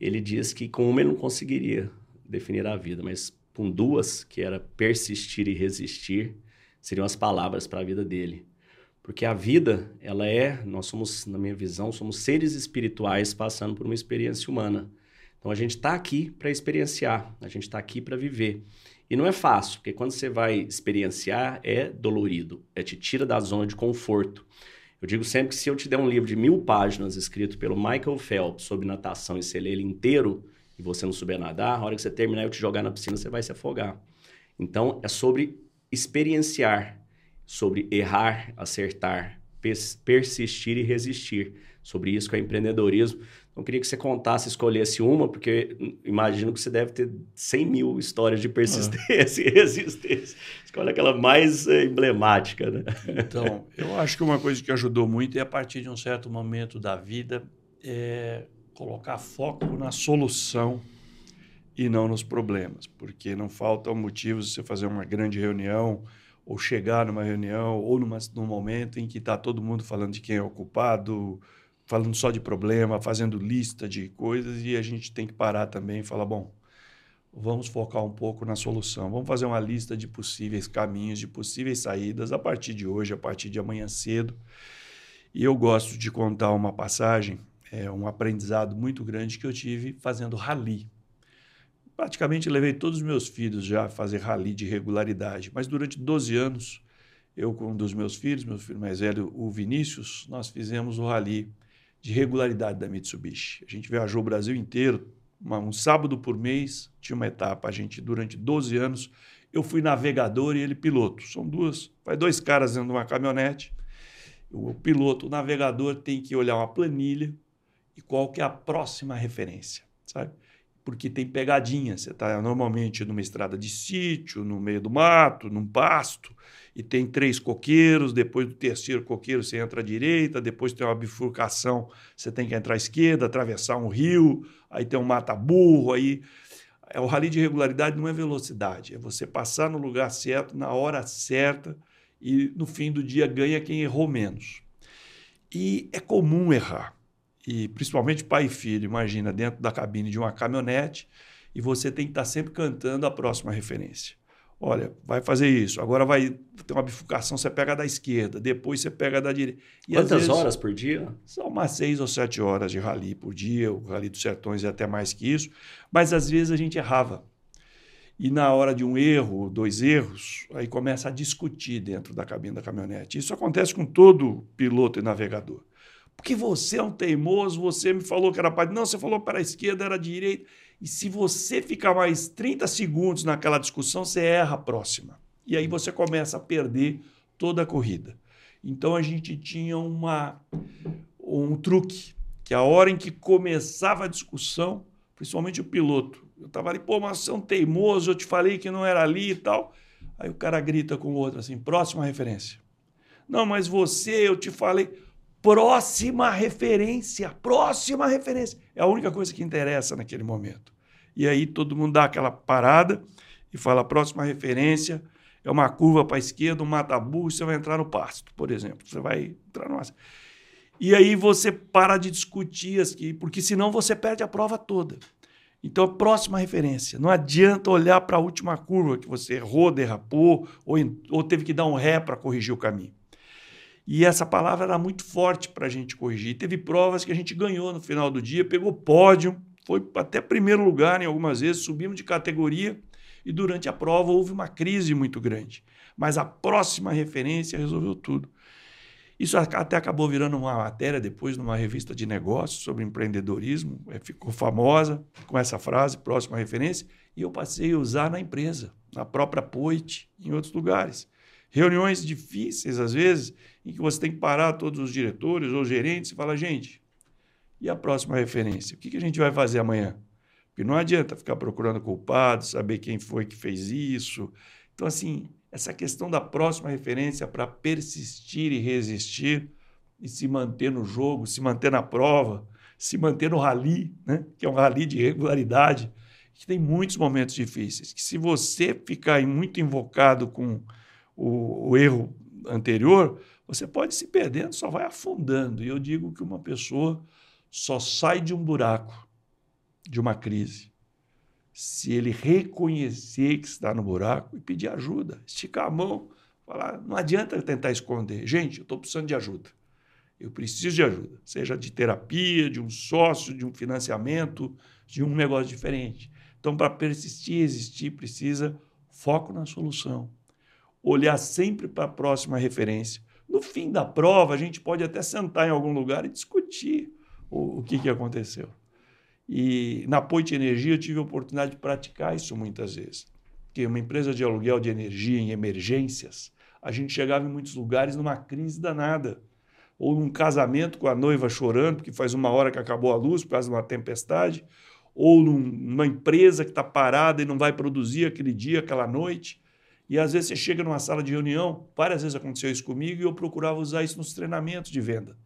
ele diz que com uma ele não conseguiria definir a vida, mas com duas, que era persistir e resistir, seriam as palavras para a vida dele. Porque a vida, ela é, nós somos, na minha visão, somos seres espirituais passando por uma experiência humana. Então a gente está aqui para experienciar, a gente está aqui para viver. E não é fácil, porque quando você vai experienciar, é dolorido, é te tira da zona de conforto. Eu digo sempre que se eu te der um livro de mil páginas escrito pelo Michael Phelps sobre natação e você ler ele inteiro, e você não souber nadar, a hora que você terminar eu te jogar na piscina, você vai se afogar. Então, é sobre experienciar, sobre errar, acertar, persistir e resistir. Sobre isso que é empreendedorismo. Então, eu queria que você contasse, escolhesse uma, porque imagino que você deve ter 100 mil histórias de persistência ah. e resistência. Escolhe aquela mais eh, emblemática, né? Então, eu acho que uma coisa que ajudou muito é a partir de um certo momento da vida, é, colocar foco na solução e não nos problemas, porque não faltam motivos de você fazer uma grande reunião ou chegar numa reunião ou numa, num momento em que está todo mundo falando de quem é o culpado, falando só de problema, fazendo lista de coisas e a gente tem que parar também e falar, bom, vamos focar um pouco na solução, vamos fazer uma lista de possíveis caminhos, de possíveis saídas a partir de hoje, a partir de amanhã cedo. E eu gosto de contar uma passagem é um aprendizado muito grande que eu tive fazendo rally. Praticamente levei todos os meus filhos já a fazer rally de regularidade, mas durante 12 anos, eu com um dos meus filhos, meu filho mais velho, o Vinícius, nós fizemos o rally de regularidade da Mitsubishi. A gente viajou o Brasil inteiro, uma, um sábado por mês, tinha uma etapa. A gente, durante 12 anos, eu fui navegador e ele piloto. São duas, vai dois caras dentro de uma caminhonete. O piloto, o navegador tem que olhar uma planilha, e qual que é a próxima referência, sabe? Porque tem pegadinha. Você está normalmente numa estrada de sítio, no meio do mato, num pasto, e tem três coqueiros. Depois do terceiro coqueiro, você entra à direita. Depois tem uma bifurcação, você tem que entrar à esquerda, atravessar um rio. Aí tem um mata-burro. Aí é, o rally de regularidade não é velocidade, é você passar no lugar certo, na hora certa, e no fim do dia ganha quem errou menos. E é comum errar e principalmente pai e filho, imagina, dentro da cabine de uma caminhonete, e você tem que estar sempre cantando a próxima referência. Olha, vai fazer isso, agora vai ter uma bifurcação, você pega da esquerda, depois você pega da direita. E Quantas vezes, horas por dia? São umas seis ou sete horas de rally por dia, o rally dos sertões é até mais que isso, mas às vezes a gente errava. e na hora de um erro, dois erros, aí começa a discutir dentro da cabine da caminhonete. Isso acontece com todo piloto e navegador. Porque você é um teimoso, você me falou que era para. Não, você falou para a esquerda, era direita. E se você ficar mais 30 segundos naquela discussão, você erra a próxima. E aí você começa a perder toda a corrida. Então a gente tinha uma, um truque, que a hora em que começava a discussão, principalmente o piloto, eu estava ali, pô, mas você é um teimoso, eu te falei que não era ali e tal. Aí o cara grita com o outro assim, próxima referência. Não, mas você, eu te falei, próxima referência, próxima referência. É a única coisa que interessa naquele momento. E aí todo mundo dá aquela parada e fala, próxima referência é uma curva para a esquerda, um mata-burro, você vai entrar no pasto, por exemplo. Você vai entrar no... E aí você para de discutir, aqui, porque senão você perde a prova toda. Então, a próxima referência. Não adianta olhar para a última curva que você errou, derrapou ou, ou teve que dar um ré para corrigir o caminho. E essa palavra era muito forte para a gente corrigir. Teve provas que a gente ganhou no final do dia, pegou pódio, foi até primeiro lugar em algumas vezes, subimos de categoria e durante a prova houve uma crise muito grande. Mas a próxima referência resolveu tudo. Isso até acabou virando uma matéria depois numa revista de negócios sobre empreendedorismo, é, ficou famosa com essa frase, próxima referência, e eu passei a usar na empresa, na própria Poit, em outros lugares. Reuniões difíceis, às vezes, em que você tem que parar todos os diretores ou gerentes e falar, gente, e a próxima referência? O que a gente vai fazer amanhã? Porque não adianta ficar procurando culpados, saber quem foi que fez isso. Então, assim, essa questão da próxima referência para persistir e resistir e se manter no jogo, se manter na prova, se manter no rally, né? que é um rally de regularidade, que tem muitos momentos difíceis, que se você ficar muito invocado com o, o erro anterior, você pode se perdendo, só vai afundando. E eu digo que uma pessoa só sai de um buraco, de uma crise, se ele reconhecer que está no buraco e pedir ajuda, esticar a mão, falar, não adianta tentar esconder. Gente, eu estou precisando de ajuda. Eu preciso de ajuda, seja de terapia, de um sócio, de um financiamento, de um negócio diferente. Então, para persistir existir, precisa foco na solução. Olhar sempre para a próxima referência. No fim da prova, a gente pode até sentar em algum lugar e discutir o, o que, que aconteceu. E na Poit Energia eu tive a oportunidade de praticar isso muitas vezes. Que uma empresa de aluguel de energia em emergências, a gente chegava em muitos lugares numa crise danada. Ou num casamento com a noiva chorando, porque faz uma hora que acabou a luz por causa de uma tempestade. Ou numa empresa que está parada e não vai produzir aquele dia, aquela noite. E às vezes você chega numa sala de reunião, várias vezes aconteceu isso comigo, e eu procurava usar isso nos treinamentos de venda.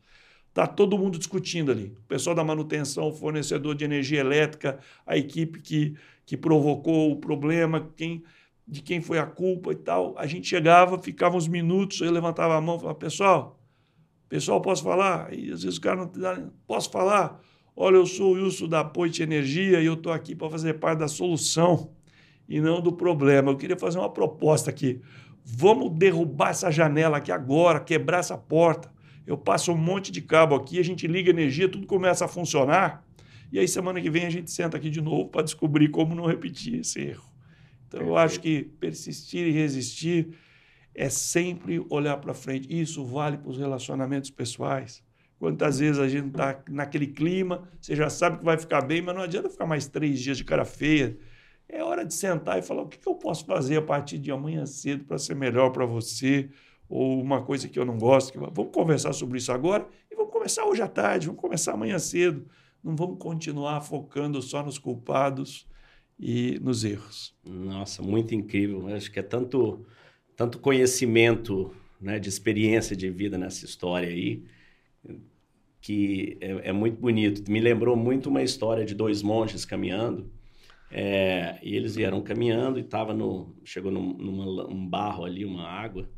Está todo mundo discutindo ali. O pessoal da manutenção, o fornecedor de energia elétrica, a equipe que, que provocou o problema, quem, de quem foi a culpa e tal. A gente chegava, ficava uns minutos, eu levantava a mão e falava, pessoal, pessoal, posso falar? E às vezes o cara não posso falar? Olha, eu sou o Wilson da Poit Energia e eu estou aqui para fazer parte da solução e não do problema. Eu queria fazer uma proposta aqui. Vamos derrubar essa janela aqui agora, quebrar essa porta eu passo um monte de cabo aqui, a gente liga energia, tudo começa a funcionar. E aí, semana que vem, a gente senta aqui de novo para descobrir como não repetir esse erro. Então, eu acho que persistir e resistir é sempre olhar para frente. Isso vale para os relacionamentos pessoais. Quantas vezes a gente está naquele clima, você já sabe que vai ficar bem, mas não adianta ficar mais três dias de cara feia. É hora de sentar e falar o que, que eu posso fazer a partir de amanhã cedo para ser melhor para você, ou uma coisa que eu não gosto. Vamos conversar sobre isso agora e vamos começar hoje à tarde, vamos começar amanhã cedo. Não vamos continuar focando só nos culpados e nos erros. Nossa, muito incrível. Eu acho que é tanto, tanto conhecimento, né, de experiência de vida nessa história aí, que é, é muito bonito. Me lembrou muito uma história de dois monges caminhando. É, e eles vieram caminhando e tava no chegou num, um barro ali, uma água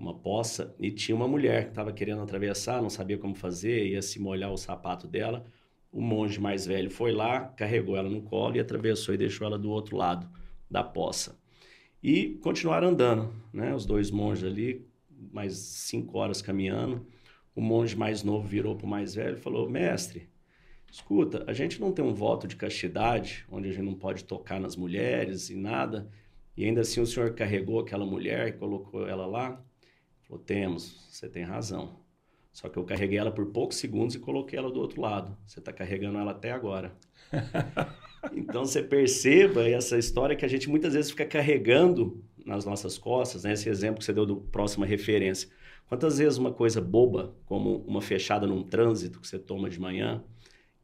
uma poça, e tinha uma mulher que estava querendo atravessar, não sabia como fazer, ia se molhar o sapato dela. O monge mais velho foi lá, carregou ela no colo e atravessou e deixou ela do outro lado da poça. E continuaram andando, né? Os dois monges ali, mais cinco horas caminhando. O monge mais novo virou para o mais velho e falou: Mestre, escuta, a gente não tem um voto de castidade, onde a gente não pode tocar nas mulheres e nada, e ainda assim o senhor carregou aquela mulher e colocou ela lá? Falou, temos, você tem razão. Só que eu carreguei ela por poucos segundos e coloquei ela do outro lado. Você está carregando ela até agora. então você perceba essa história que a gente muitas vezes fica carregando nas nossas costas, né? esse exemplo que você deu do próxima referência. Quantas vezes uma coisa boba, como uma fechada num trânsito que você toma de manhã,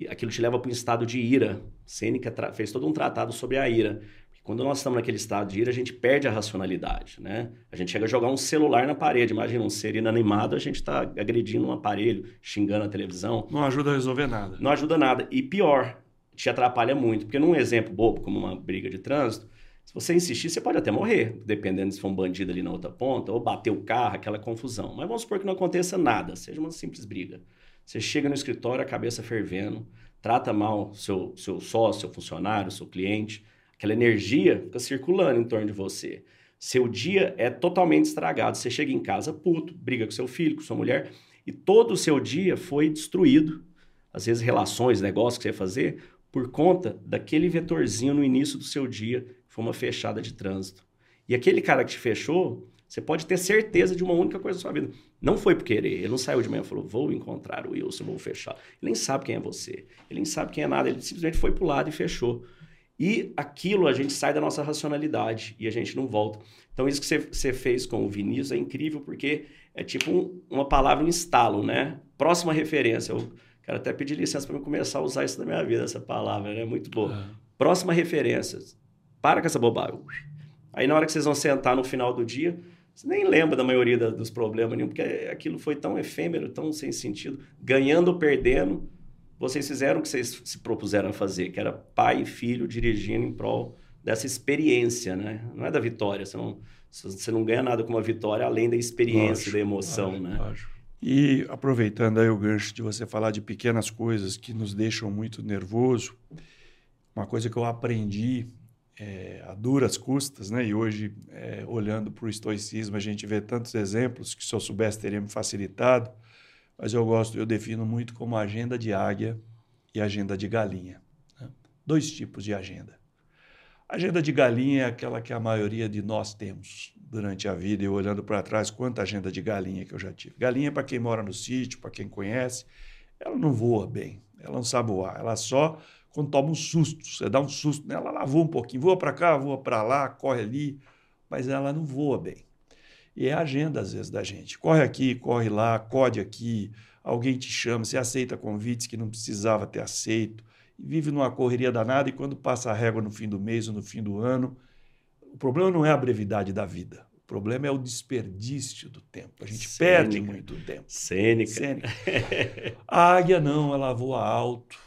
aquilo te leva para um estado de ira. Sêneca fez todo um tratado sobre a ira. Quando nós estamos naquele estado de ira, a gente perde a racionalidade, né? A gente chega a jogar um celular na parede. Imagina um ser inanimado, a gente está agredindo um aparelho, xingando a televisão. Não ajuda a resolver nada. Não ajuda nada. E pior, te atrapalha muito. Porque num exemplo bobo, como uma briga de trânsito, se você insistir, você pode até morrer, dependendo se for um bandido ali na outra ponta, ou bater o carro, aquela confusão. Mas vamos supor que não aconteça nada, seja uma simples briga. Você chega no escritório, a cabeça fervendo, trata mal seu, seu sócio, seu funcionário, seu cliente Aquela energia fica circulando em torno de você. Seu dia é totalmente estragado. Você chega em casa puto, briga com seu filho, com sua mulher, e todo o seu dia foi destruído. Às vezes, relações, negócios que você ia fazer, por conta daquele vetorzinho no início do seu dia, que foi uma fechada de trânsito. E aquele cara que te fechou, você pode ter certeza de uma única coisa na sua vida. Não foi por querer. Ele não saiu de manhã e falou, vou encontrar o Wilson, vou fechar. Ele nem sabe quem é você. Ele nem sabe quem é nada. Ele simplesmente foi pro lado e fechou. E aquilo a gente sai da nossa racionalidade e a gente não volta. Então, isso que você fez com o Vinícius é incrível porque é tipo um, uma palavra em estalo, né? Próxima referência. Eu quero até pedir licença para eu começar a usar isso na minha vida, essa palavra, né? Muito boa. Uhum. Próxima referência. Para com essa bobagem. Aí, na hora que vocês vão sentar no final do dia, você nem lembra da maioria da, dos problemas nenhum, porque aquilo foi tão efêmero, tão sem sentido. Ganhando ou perdendo, vocês fizeram o que vocês se propuseram a fazer, que era pai e filho dirigindo em prol dessa experiência, né? Não é da vitória, você não, você não ganha nada com uma vitória além da experiência, lógico, da emoção, lógico, né? Lógico. E aproveitando aí o gancho de você falar de pequenas coisas que nos deixam muito nervoso, uma coisa que eu aprendi é, a duras custas, né? E hoje, é, olhando para o estoicismo, a gente vê tantos exemplos que se eu soubesse teria me facilitado mas eu gosto, eu defino muito como agenda de águia e agenda de galinha. Né? Dois tipos de agenda. Agenda de galinha é aquela que a maioria de nós temos durante a vida, e olhando para trás, quanta agenda de galinha que eu já tive. Galinha, para quem mora no sítio, para quem conhece, ela não voa bem, ela não sabe voar, ela só quando toma um susto, você dá um susto nela, ela voa um pouquinho, voa para cá, voa para lá, corre ali, mas ela não voa bem. E é a agenda, às vezes, da gente. Corre aqui, corre lá, acode aqui, alguém te chama, você aceita convites que não precisava ter aceito, vive numa correria danada e quando passa a régua no fim do mês ou no fim do ano, o problema não é a brevidade da vida. O problema é o desperdício do tempo. A gente Cênica. perde muito tempo. Cênica. Cênica. A águia não, ela voa alto,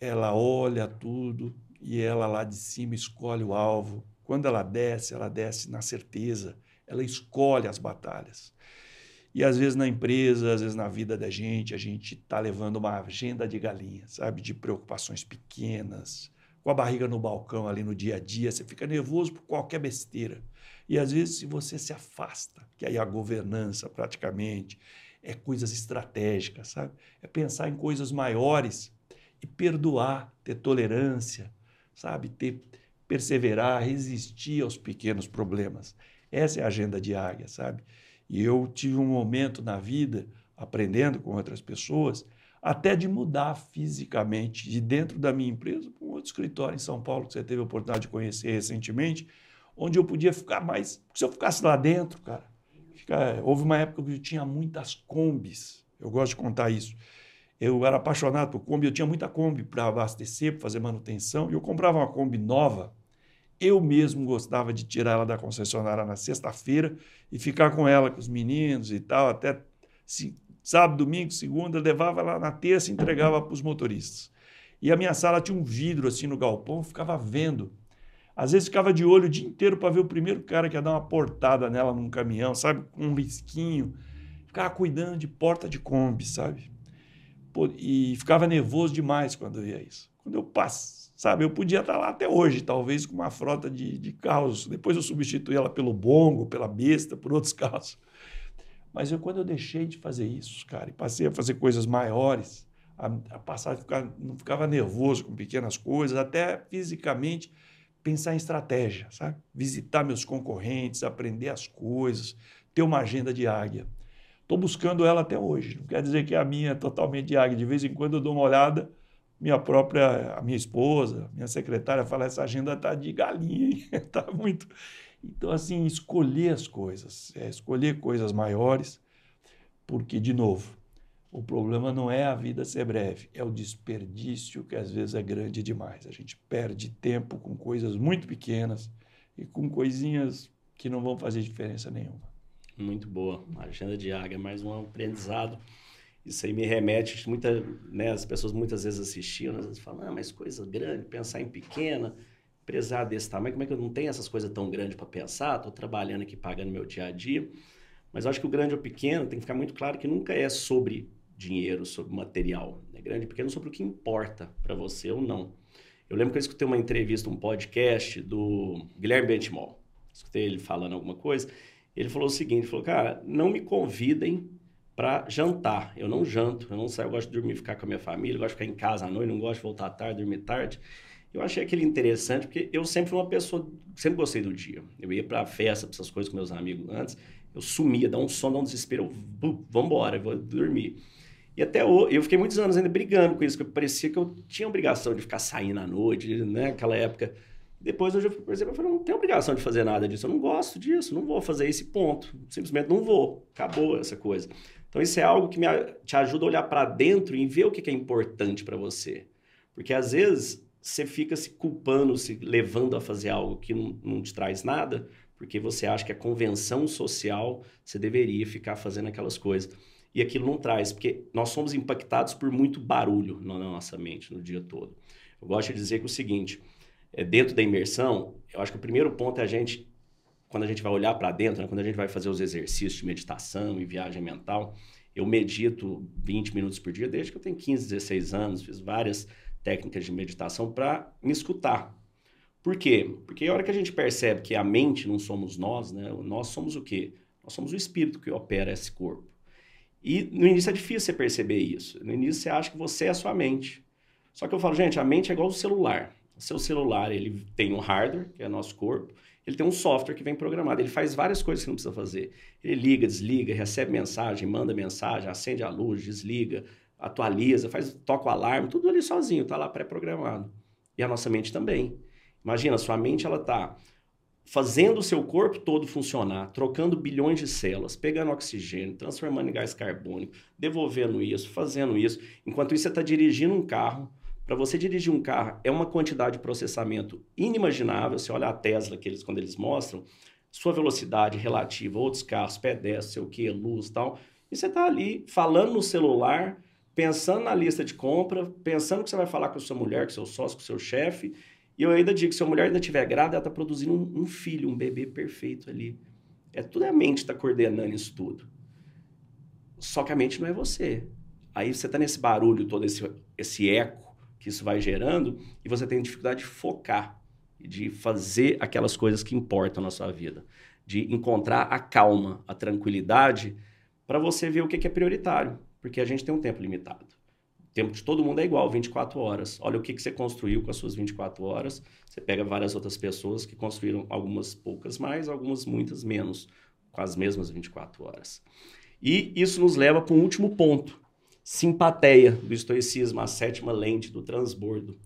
ela olha tudo e ela lá de cima escolhe o alvo. Quando ela desce, ela desce na certeza ela escolhe as batalhas. E às vezes na empresa, às vezes na vida da gente, a gente está levando uma agenda de galinha, sabe? De preocupações pequenas, com a barriga no balcão ali no dia a dia, você fica nervoso por qualquer besteira. E às vezes, se você se afasta, que aí a governança praticamente é coisas estratégicas, sabe? É pensar em coisas maiores e perdoar, ter tolerância, sabe? Ter perseverar, resistir aos pequenos problemas. Essa é a agenda de águia, sabe? E eu tive um momento na vida, aprendendo com outras pessoas, até de mudar fisicamente de dentro da minha empresa para um outro escritório em São Paulo, que você teve a oportunidade de conhecer recentemente, onde eu podia ficar mais. Se eu ficasse lá dentro, cara, houve uma época que eu tinha muitas combis. Eu gosto de contar isso. Eu era apaixonado por Kombi, eu tinha muita Kombi para abastecer, para fazer manutenção, e eu comprava uma Kombi nova eu mesmo gostava de tirar ela da concessionária na sexta-feira e ficar com ela, com os meninos e tal, até sábado, domingo, segunda, levava lá na terça e entregava para os motoristas. E a minha sala tinha um vidro assim no galpão, ficava vendo. Às vezes ficava de olho o dia inteiro para ver o primeiro cara que ia dar uma portada nela num caminhão, sabe? Com um risquinho. Ficava cuidando de porta de Kombi, sabe? E ficava nervoso demais quando via isso. Quando eu passo Sabe, eu podia estar lá até hoje, talvez com uma frota de, de carros. Depois eu substituí ela pelo bongo, pela besta, por outros carros. Mas eu, quando eu deixei de fazer isso, cara, e passei a fazer coisas maiores, a, a passar, ficar, não ficava nervoso com pequenas coisas, até fisicamente pensar em estratégia, sabe? Visitar meus concorrentes, aprender as coisas, ter uma agenda de águia. Estou buscando ela até hoje. Não quer dizer que a minha é totalmente águia. De vez em quando eu dou uma olhada, minha própria, a minha esposa, minha secretária fala: essa agenda está de galinha, está muito. Então, assim, escolher as coisas, é escolher coisas maiores, porque, de novo, o problema não é a vida ser breve, é o desperdício que às vezes é grande demais. A gente perde tempo com coisas muito pequenas e com coisinhas que não vão fazer diferença nenhuma. Muito boa. Agenda de águia, mais um aprendizado. Isso aí me remete, muita, né, as pessoas muitas vezes assistiam, às vezes falam, ah, mas coisa grande, pensar em pequena, empresário desse tamanho, como é que eu não tenho essas coisas tão grandes para pensar? Estou trabalhando aqui, pagando meu dia a dia. Mas eu acho que o grande ou pequeno tem que ficar muito claro que nunca é sobre dinheiro, sobre material. É grande ou pequeno sobre o que importa para você ou não. Eu lembro que eu escutei uma entrevista, um podcast do Guilherme Bentimol. Escutei ele falando alguma coisa. Ele falou o seguinte: falou, cara, não me convidem para jantar. Eu não janto, eu não saio, eu gosto de dormir, ficar com a minha família, gosto de ficar em casa à noite, não gosto de voltar à tarde, dormir tarde. Eu achei aquele interessante porque eu sempre fui uma pessoa, sempre gostei do dia. Eu ia para festa, para essas coisas com meus amigos antes, eu sumia, dá um sono, dá um desespero, vamos embora, vou dormir. E até hoje, eu fiquei muitos anos ainda brigando com isso, porque parecia que eu tinha obrigação de ficar saindo à noite, né? Aquela época. Depois eu percebi, eu falei, não tenho obrigação de fazer nada disso, eu não gosto disso, não vou fazer esse ponto. Simplesmente não vou. Acabou essa coisa. Então isso é algo que me, te ajuda a olhar para dentro e ver o que é importante para você. Porque às vezes você fica se culpando, se levando a fazer algo que não, não te traz nada, porque você acha que a convenção social você deveria ficar fazendo aquelas coisas e aquilo não traz, porque nós somos impactados por muito barulho na nossa mente no dia todo. Eu gosto de dizer que é o seguinte, é, dentro da imersão, eu acho que o primeiro ponto é a gente, quando a gente vai olhar para dentro, né, quando a gente vai fazer os exercícios de meditação e viagem mental, eu medito 20 minutos por dia desde que eu tenho 15, 16 anos, fiz várias técnicas de meditação para me escutar. Por quê? Porque a hora que a gente percebe que a mente não somos nós, né? Nós somos o quê? Nós somos o espírito que opera esse corpo. E no início é difícil você perceber isso. No início você acha que você é a sua mente. Só que eu falo, gente, a mente é igual o celular. Seu celular, ele tem um hardware, que é nosso corpo, ele tem um software que vem programado. Ele faz várias coisas que não precisa fazer. Ele liga, desliga, recebe mensagem, manda mensagem, acende a luz, desliga, atualiza, faz, toca o alarme, tudo ali sozinho, está lá pré-programado. E a nossa mente também. Imagina, sua mente ela está fazendo o seu corpo todo funcionar, trocando bilhões de células, pegando oxigênio, transformando em gás carbônico, devolvendo isso, fazendo isso. Enquanto isso, você está dirigindo um carro. Para você dirigir um carro, é uma quantidade de processamento inimaginável. Você olha a Tesla, que eles, quando eles mostram, sua velocidade relativa outros carros, pedestre, sei o que, luz e tal. E você está ali falando no celular, pensando na lista de compra, pensando que você vai falar com a sua mulher, com seu sócio, com seu chefe, e eu ainda digo, se a mulher ainda estiver grávida, ela está produzindo um, um, filho, um bebê perfeito ali. É tudo a mente está coordenando isso tudo. Só que a mente não é você. Aí você está nesse barulho todo, esse, esse eco que isso vai gerando, e você tem dificuldade de focar, de fazer aquelas coisas que importam na sua vida. De encontrar a calma, a tranquilidade, para você ver o que é prioritário. Porque a gente tem um tempo limitado. O tempo de todo mundo é igual, 24 horas. Olha o que, que você construiu com as suas 24 horas. Você pega várias outras pessoas que construíram algumas poucas mais, algumas muitas menos, com as mesmas 24 horas. E isso nos leva para um último ponto. Simpatia do estoicismo, a sétima lente do transbordo.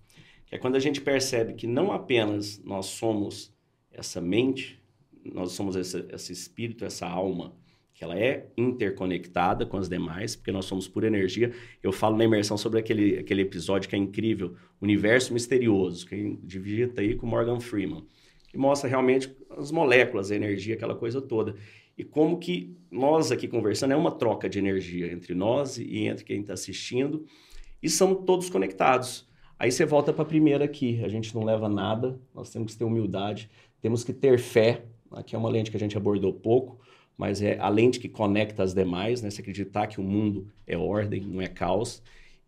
Que é quando a gente percebe que não apenas nós somos essa mente, nós somos esse, esse espírito, essa alma, que ela é interconectada com as demais, porque nós somos pura energia. Eu falo na imersão sobre aquele, aquele episódio que é incrível, Universo Misterioso, que digita aí com Morgan Freeman, que mostra realmente as moléculas, a energia, aquela coisa toda. E como que nós aqui conversando é uma troca de energia entre nós e entre quem está assistindo, e são todos conectados. Aí você volta para a primeira aqui, a gente não leva nada, nós temos que ter humildade, temos que ter fé, aqui é uma lente que a gente abordou pouco, mas é a lente que conecta as demais, né? Se acreditar que o mundo é ordem, não é caos.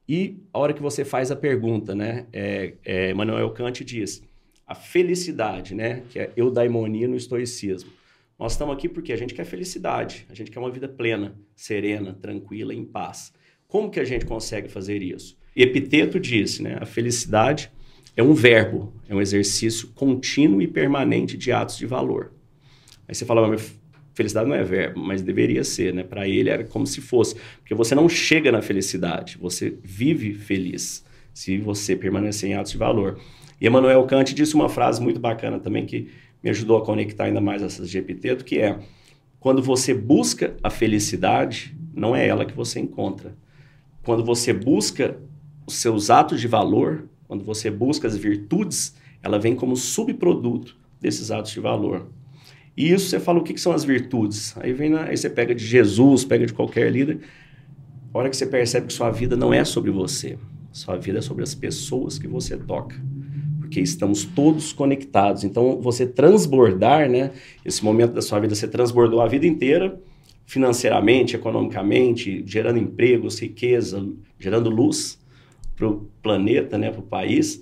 E a hora que você faz a pergunta, né? É, é, Manuel Kant diz a felicidade, né? Que é eudaimonia no estoicismo. Nós estamos aqui porque a gente quer felicidade, a gente quer uma vida plena, serena, tranquila, em paz. Como que a gente consegue fazer isso? Epiteto disse, né? A felicidade é um verbo, é um exercício contínuo e permanente de atos de valor. Aí você fala, mas felicidade não é verbo, mas deveria ser, né? Para ele era como se fosse, porque você não chega na felicidade, você vive feliz se você permanecer em atos de valor. E Emmanuel Kant disse uma frase muito bacana também que me ajudou a conectar ainda mais essas de epiteto, que é quando você busca a felicidade, não é ela que você encontra. Quando você busca os seus atos de valor, quando você busca as virtudes, ela vem como subproduto desses atos de valor. E isso você fala o que, que são as virtudes. Aí vem na, aí você pega de Jesus, pega de qualquer líder. A hora que você percebe que sua vida não é sobre você, sua vida é sobre as pessoas que você toca. Porque estamos todos conectados. Então, você transbordar, né? Esse momento da sua vida, você transbordou a vida inteira, financeiramente, economicamente, gerando empregos, riqueza, gerando luz para o planeta, né, para o país.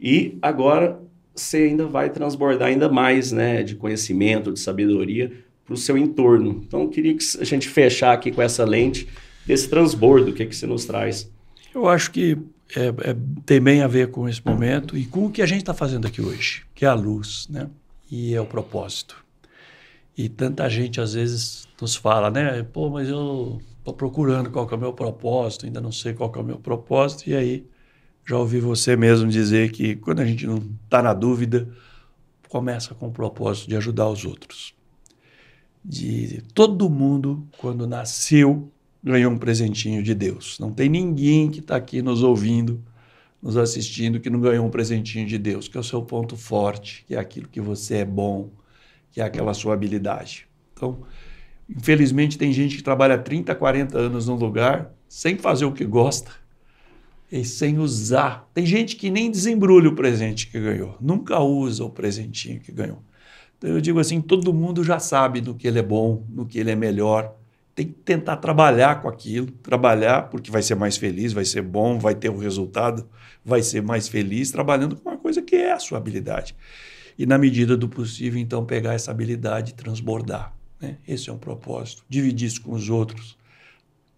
E agora você ainda vai transbordar ainda mais né, de conhecimento, de sabedoria para o seu entorno. Então, eu queria que a gente fechar aqui com essa lente desse transbordo, o que, é que você nos traz. Eu acho que é, é, tem bem a ver com esse momento e com o que a gente está fazendo aqui hoje, que é a luz, né? E é o propósito. E tanta gente às vezes nos fala, né? Pô, mas eu estou procurando qual é o meu propósito, ainda não sei qual é o meu propósito. E aí já ouvi você mesmo dizer que quando a gente não está na dúvida, começa com o propósito de ajudar os outros. De todo mundo, quando nasceu, ganhou um presentinho de Deus. Não tem ninguém que está aqui nos ouvindo, nos assistindo, que não ganhou um presentinho de Deus, que é o seu ponto forte, que é aquilo que você é bom, que é aquela sua habilidade. Então, Infelizmente, tem gente que trabalha 30, 40 anos num lugar sem fazer o que gosta e sem usar. Tem gente que nem desembrulha o presente que ganhou, nunca usa o presentinho que ganhou. Então, eu digo assim: todo mundo já sabe no que ele é bom, no que ele é melhor. Tem que tentar trabalhar com aquilo, trabalhar porque vai ser mais feliz, vai ser bom, vai ter o um resultado, vai ser mais feliz trabalhando com uma coisa que é a sua habilidade. E na medida do possível, então, pegar essa habilidade e transbordar. Né? Esse é um propósito. Dividir isso com os outros,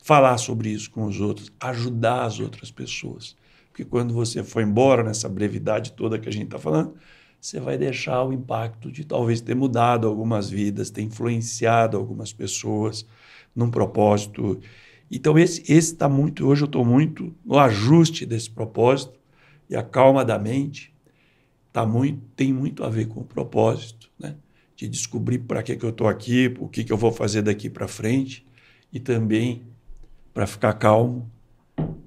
falar sobre isso com os outros, ajudar as outras pessoas. Porque quando você for embora nessa brevidade toda que a gente está falando, você vai deixar o impacto de talvez ter mudado algumas vidas, ter influenciado algumas pessoas num propósito. Então, esse está muito. Hoje eu estou muito no ajuste desse propósito e a calma da mente tá muito, tem muito a ver com o propósito. Né? de descobrir para que, que eu estou aqui, o que, que eu vou fazer daqui para frente, e também para ficar calmo,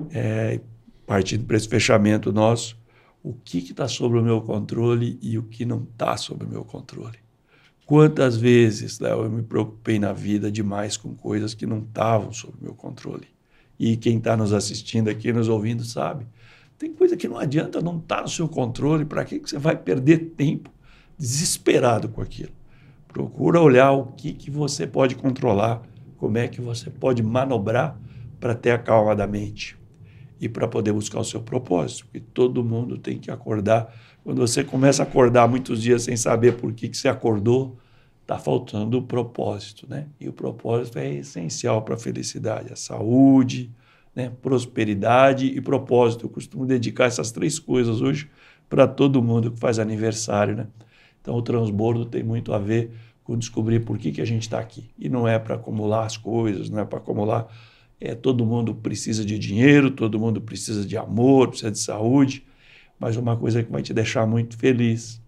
é, partindo para esse fechamento nosso, o que está sob o meu controle e o que não está sob o meu controle. Quantas vezes, Léo, eu me preocupei na vida demais com coisas que não estavam sob meu controle. E quem está nos assistindo aqui, nos ouvindo, sabe. Tem coisa que não adianta, não está no seu controle. Para que, que você vai perder tempo desesperado com aquilo? Procura olhar o que, que você pode controlar, como é que você pode manobrar para ter a calma da mente e para poder buscar o seu propósito. Porque todo mundo tem que acordar. Quando você começa a acordar muitos dias sem saber por que, que você acordou, está faltando o propósito. Né? E o propósito é essencial para a felicidade, a saúde, né? prosperidade e propósito. Eu costumo dedicar essas três coisas hoje para todo mundo que faz aniversário. Né? Então, o transbordo tem muito a ver com descobrir por que, que a gente está aqui. E não é para acumular as coisas, não é para acumular. É, todo mundo precisa de dinheiro, todo mundo precisa de amor, precisa de saúde, mas uma coisa que vai te deixar muito feliz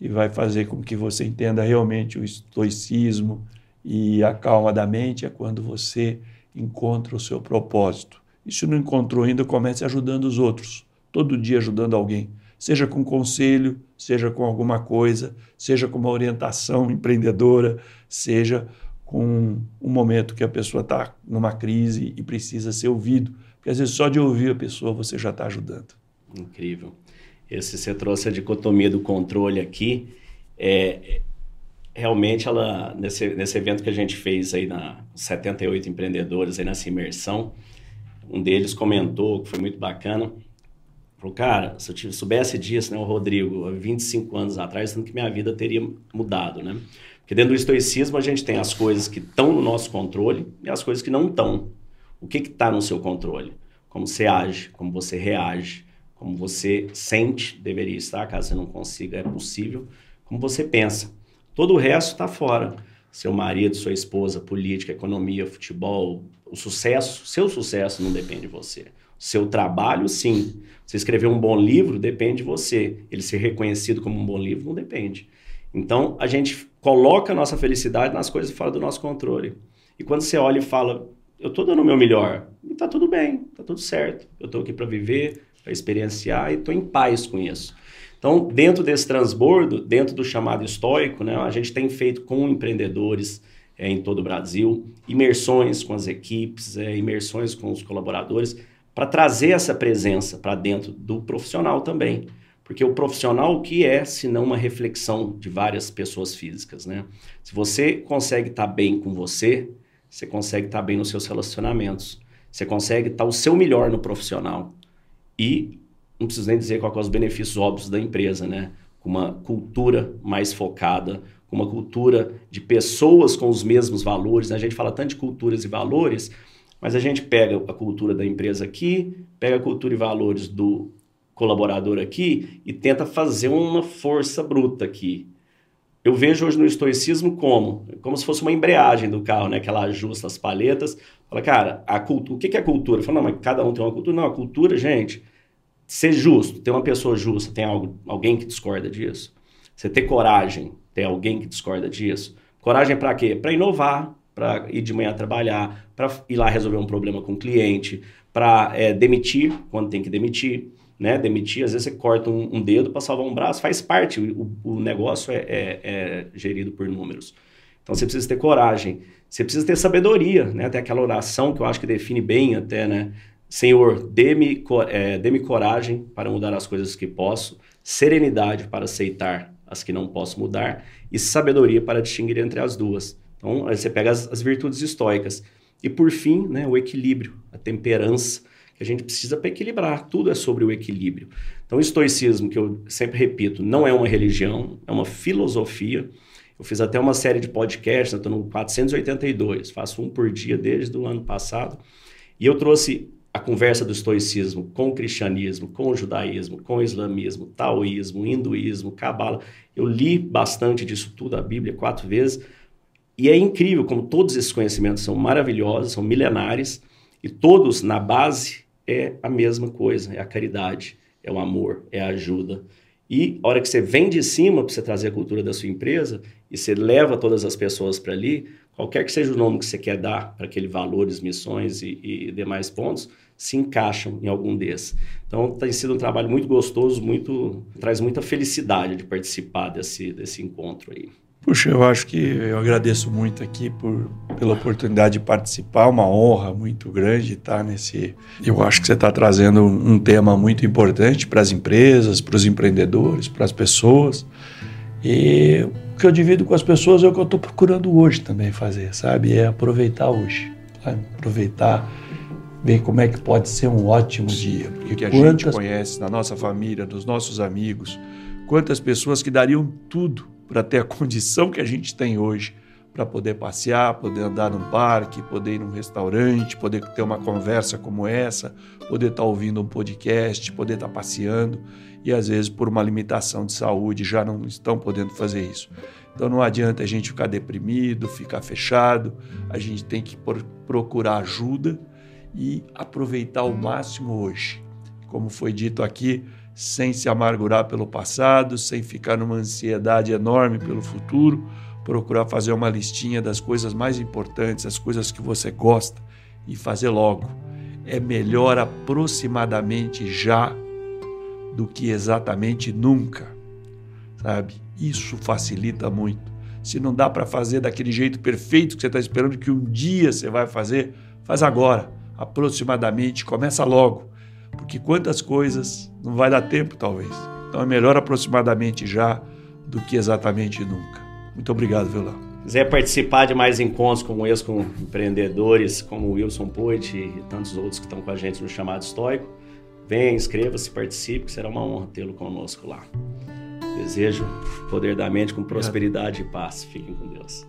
e vai fazer com que você entenda realmente o estoicismo e a calma da mente é quando você encontra o seu propósito. E se não encontrou ainda, comece ajudando os outros, todo dia ajudando alguém seja com conselho, seja com alguma coisa, seja com uma orientação empreendedora, seja com um momento que a pessoa está numa crise e precisa ser ouvido. Porque às vezes só de ouvir a pessoa você já está ajudando. Incrível. Esse, você trouxe a dicotomia do controle aqui. É, realmente, ela, nesse, nesse evento que a gente fez aí na 78 empreendedores, aí nessa imersão, um deles comentou, que foi muito bacana, Falou, cara, se eu soubesse disso, né, o Rodrigo, há 25 anos atrás, tanto que minha vida teria mudado, né? Porque dentro do estoicismo a gente tem as coisas que estão no nosso controle e as coisas que não estão. O que está no seu controle? Como você age, como você reage, como você sente, deveria estar, caso você não consiga, é possível, como você pensa. Todo o resto está fora. Seu marido, sua esposa, política, economia, futebol, o sucesso, seu sucesso não depende de você. Seu trabalho, sim. Você escrever um bom livro depende de você. Ele ser reconhecido como um bom livro não depende. Então, a gente coloca a nossa felicidade nas coisas fora do nosso controle. E quando você olha e fala, eu estou dando o meu melhor, e tá tudo bem, tá tudo certo. Eu estou aqui para viver, para experienciar e estou em paz com isso. Então, dentro desse transbordo, dentro do chamado estoico, né, a gente tem feito com empreendedores é, em todo o Brasil, imersões com as equipes, é, imersões com os colaboradores, para trazer essa presença para dentro do profissional também. Porque o profissional, o que é, se não uma reflexão de várias pessoas físicas, né? Se você consegue estar tá bem com você, você consegue estar tá bem nos seus relacionamentos. Você consegue estar tá o seu melhor no profissional. E não preciso nem dizer quais são os benefícios óbvios da empresa, né? Com uma cultura mais focada, com uma cultura de pessoas com os mesmos valores. Né? A gente fala tanto de culturas e valores, mas a gente pega a cultura da empresa aqui, pega a cultura e valores do colaborador aqui e tenta fazer uma força bruta aqui. Eu vejo hoje no estoicismo como? Como se fosse uma embreagem do carro, né? Que ela ajusta as palhetas. Fala, cara, a cultura, o que é cultura? Fala, não, mas cada um tem uma cultura. Não, a cultura, gente, ser justo, ter uma pessoa justa, tem algo, alguém que discorda disso. Você ter coragem, tem alguém que discorda disso. Coragem para quê? Para inovar, para ir de manhã trabalhar, para ir lá resolver um problema com o cliente, para é, demitir quando tem que demitir né? Demitir, às vezes você corta um, um dedo para salvar um braço, faz parte, o, o negócio é, é, é, gerido por números. Então você precisa ter coragem, você precisa ter sabedoria, né? Tem aquela oração que eu acho que define bem até, né? Senhor, dê-me é, dê coragem para mudar as coisas que posso, serenidade para aceitar as que não posso mudar e sabedoria para distinguir entre as duas. Então, aí você pega as, as virtudes estoicas. E por fim, né, o equilíbrio, a temperança, que a gente precisa para equilibrar. Tudo é sobre o equilíbrio. Então, o estoicismo, que eu sempre repito, não é uma religião, é uma filosofia. Eu fiz até uma série de podcasts, estou no 482, faço um por dia desde o ano passado. E eu trouxe a conversa do estoicismo com o cristianismo, com o judaísmo, com o islamismo, taoísmo, hinduísmo, cabala. Eu li bastante disso tudo, a Bíblia, quatro vezes. E é incrível como todos esses conhecimentos são maravilhosos, são milenares, e todos na base é a mesma coisa, é a caridade, é o amor, é a ajuda. E a hora que você vem de cima para você trazer a cultura da sua empresa e você leva todas as pessoas para ali, qualquer que seja o nome que você quer dar para aquele valores, missões e, e, demais pontos, se encaixam em algum desses. Então tem sido um trabalho muito gostoso, muito traz muita felicidade de participar desse, desse encontro aí. Puxa, eu acho que eu agradeço muito aqui por, pela oportunidade de participar, uma honra muito grande estar nesse. Eu acho que você está trazendo um tema muito importante para as empresas, para os empreendedores, para as pessoas. E o que eu divido com as pessoas é o que eu estou procurando hoje também fazer, sabe? É aproveitar hoje, sabe? aproveitar, ver como é que pode ser um ótimo dia. Porque que a quantas... gente conhece na nossa família, dos nossos amigos, quantas pessoas que dariam tudo para ter a condição que a gente tem hoje para poder passear, poder andar num parque, poder ir num restaurante, poder ter uma conversa como essa, poder estar tá ouvindo um podcast, poder estar tá passeando e às vezes por uma limitação de saúde já não estão podendo fazer isso. Então não adianta a gente ficar deprimido, ficar fechado, a gente tem que procurar ajuda e aproveitar o máximo hoje. Como foi dito aqui, sem se amargurar pelo passado, sem ficar numa ansiedade enorme pelo futuro, procurar fazer uma listinha das coisas mais importantes, as coisas que você gosta e fazer logo. É melhor aproximadamente já do que exatamente nunca, sabe? Isso facilita muito. Se não dá para fazer daquele jeito perfeito que você está esperando que um dia você vai fazer, faz agora, aproximadamente, começa logo porque quantas coisas não vai dar tempo, talvez. Então é melhor aproximadamente já do que exatamente nunca. Muito obrigado, Vilão. Quiser participar de mais encontros como esse com empreendedores como o Wilson Poit e tantos outros que estão com a gente no Chamado Estoico, venha, inscreva-se, participe, que será uma honra tê-lo conosco lá. Desejo poder da mente com prosperidade e paz. Fiquem com Deus.